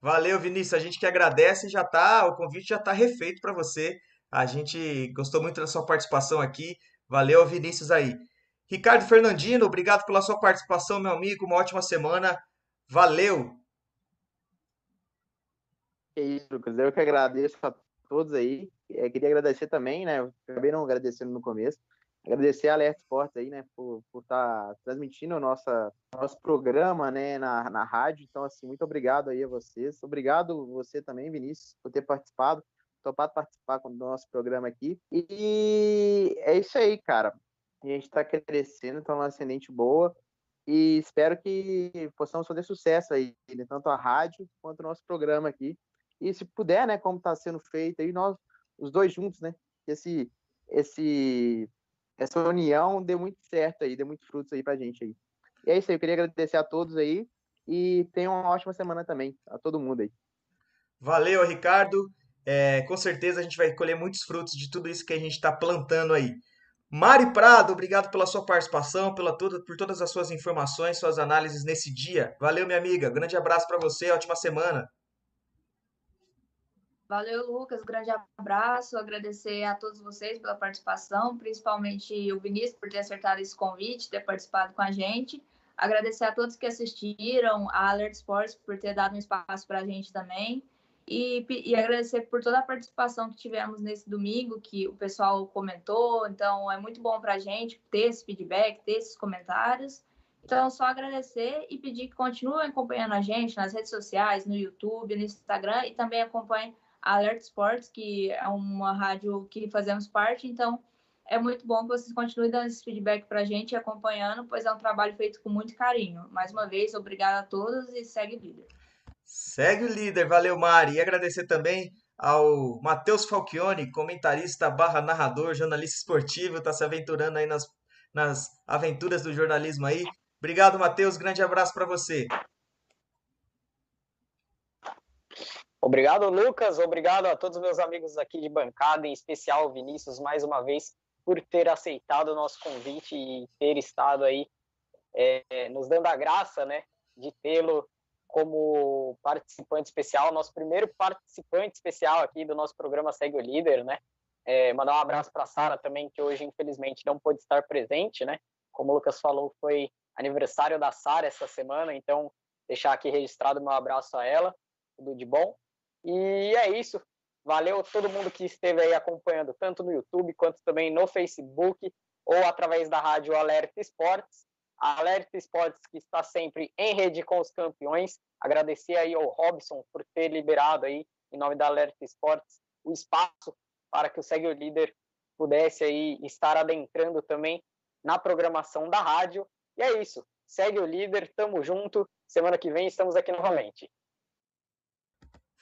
Valeu, Vinícius. A gente que agradece, já tá, o convite já está refeito para você. A gente gostou muito da sua participação aqui. Valeu, Vinícius aí. Ricardo Fernandino, obrigado pela sua participação, meu amigo. Uma ótima semana. Valeu. É isso, Lucas. Eu que agradeço a todos aí. É, queria agradecer também, né? Acabei não agradecendo no começo. Agradecer a Alerta Esportes aí, né, por estar tá transmitindo o nossa, nosso programa, né, na, na rádio. Então, assim, muito obrigado aí a vocês. Obrigado você também, Vinícius, por ter participado, topado participar do nosso programa aqui. E é isso aí, cara. A gente está crescendo, está uma ascendente boa. E espero que possamos fazer sucesso aí, né, tanto a rádio quanto o nosso programa aqui. E se puder, né, como está sendo feito aí, nós os dois juntos, né? Esse, esse, essa união deu muito certo aí, deu muito frutos aí pra gente aí. E é isso aí, eu queria agradecer a todos aí e tenham uma ótima semana também, a todo mundo aí. Valeu, Ricardo. É, com certeza a gente vai colher muitos frutos de tudo isso que a gente está plantando aí. Mari Prado, obrigado pela sua participação, pela toda, por todas as suas informações, suas análises nesse dia. Valeu, minha amiga. Grande abraço para você, ótima semana. Valeu, Lucas. Grande abraço. Agradecer a todos vocês pela participação, principalmente o Vinícius por ter acertado esse convite, ter participado com a gente. Agradecer a todos que assistiram, a Alert Sports por ter dado um espaço para a gente também. E, e, agradecer por toda a participação que tivemos nesse domingo, que o pessoal comentou. Então, é muito bom para a gente ter esse feedback, ter esses comentários. Então, só agradecer e pedir que continuem acompanhando a gente nas redes sociais, no YouTube, no Instagram e também acompanhem Alert Sports, que é uma rádio que fazemos parte, então é muito bom que vocês continuem dando esse feedback para a gente e acompanhando, pois é um trabalho feito com muito carinho. Mais uma vez, obrigada a todos e segue o líder. Segue o líder, valeu Mari. E agradecer também ao Matheus Falchione, comentarista barra narrador, jornalista esportivo, está se aventurando aí nas, nas aventuras do jornalismo aí. Obrigado, Matheus. Grande abraço para você. Obrigado, Lucas. Obrigado a todos os meus amigos aqui de bancada, em especial o Vinícius, mais uma vez, por ter aceitado o nosso convite e ter estado aí é, nos dando a graça, né, de tê-lo como participante especial, nosso primeiro participante especial aqui do nosso programa Segue o Líder, né? É, mandar um abraço para a Sara também, que hoje, infelizmente, não pôde estar presente, né? Como o Lucas falou, foi aniversário da Sara essa semana, então deixar aqui registrado meu abraço a ela, tudo de bom. E é isso. Valeu todo mundo que esteve aí acompanhando, tanto no YouTube quanto também no Facebook ou através da rádio Alerta Esportes. Alerta Esportes que está sempre em rede com os campeões. Agradecer aí ao Robson por ter liberado aí, em nome da Alerta Esportes, o espaço para que o Segue o Líder pudesse aí estar adentrando também na programação da rádio. E é isso. Segue o líder, tamo junto. Semana que vem estamos aqui novamente.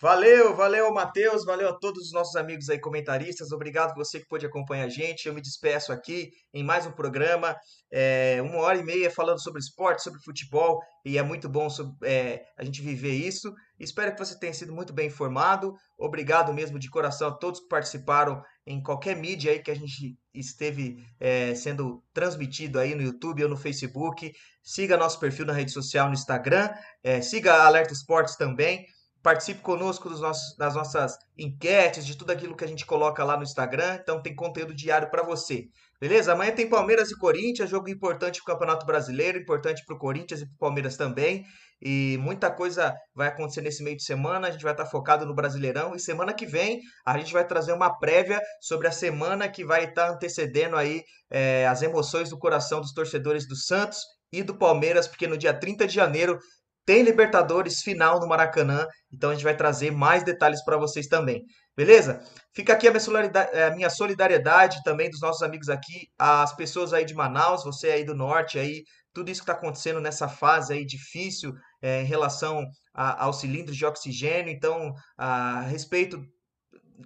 Valeu, valeu, Matheus, valeu a todos os nossos amigos aí comentaristas. Obrigado você que pôde acompanhar a gente. Eu me despeço aqui em mais um programa, é, uma hora e meia falando sobre esporte, sobre futebol, e é muito bom é, a gente viver isso. Espero que você tenha sido muito bem informado. Obrigado mesmo de coração a todos que participaram em qualquer mídia aí que a gente esteve é, sendo transmitido aí no YouTube ou no Facebook. Siga nosso perfil na rede social, no Instagram. É, siga Alerta Esportes também. Participe conosco nossos, das nossas enquetes, de tudo aquilo que a gente coloca lá no Instagram. Então tem conteúdo diário para você. Beleza? Amanhã tem Palmeiras e Corinthians, jogo importante para o Campeonato Brasileiro, importante para o Corinthians e para o Palmeiras também. E muita coisa vai acontecer nesse meio de semana. A gente vai estar focado no Brasileirão. E semana que vem a gente vai trazer uma prévia sobre a semana que vai estar antecedendo aí é, as emoções do coração dos torcedores do Santos e do Palmeiras, porque no dia 30 de janeiro tem Libertadores final no Maracanã, então a gente vai trazer mais detalhes para vocês também. Beleza? Fica aqui a minha, solidariedade, a minha solidariedade também dos nossos amigos aqui, as pessoas aí de Manaus, você aí do norte aí, tudo isso que está acontecendo nessa fase aí difícil é, em relação a, aos cilindros de oxigênio. Então, a respeito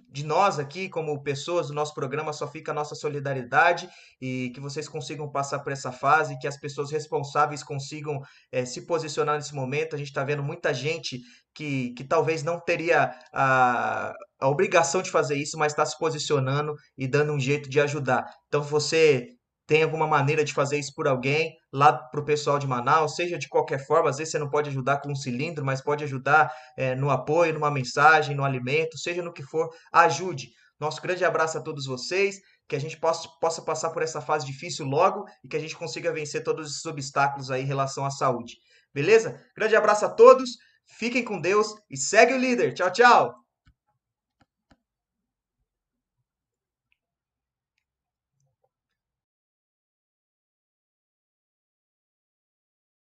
de nós aqui, como pessoas do nosso programa, só fica a nossa solidariedade e que vocês consigam passar por essa fase, que as pessoas responsáveis consigam é, se posicionar nesse momento. A gente está vendo muita gente que, que talvez não teria a, a obrigação de fazer isso, mas está se posicionando e dando um jeito de ajudar. Então, você tem alguma maneira de fazer isso por alguém lá para o pessoal de Manaus, seja de qualquer forma, às vezes você não pode ajudar com um cilindro, mas pode ajudar é, no apoio, numa mensagem, no alimento, seja no que for, ajude. Nosso grande abraço a todos vocês, que a gente possa, possa passar por essa fase difícil logo e que a gente consiga vencer todos esses obstáculos aí em relação à saúde. Beleza? Grande abraço a todos, fiquem com Deus e segue o líder. Tchau, tchau!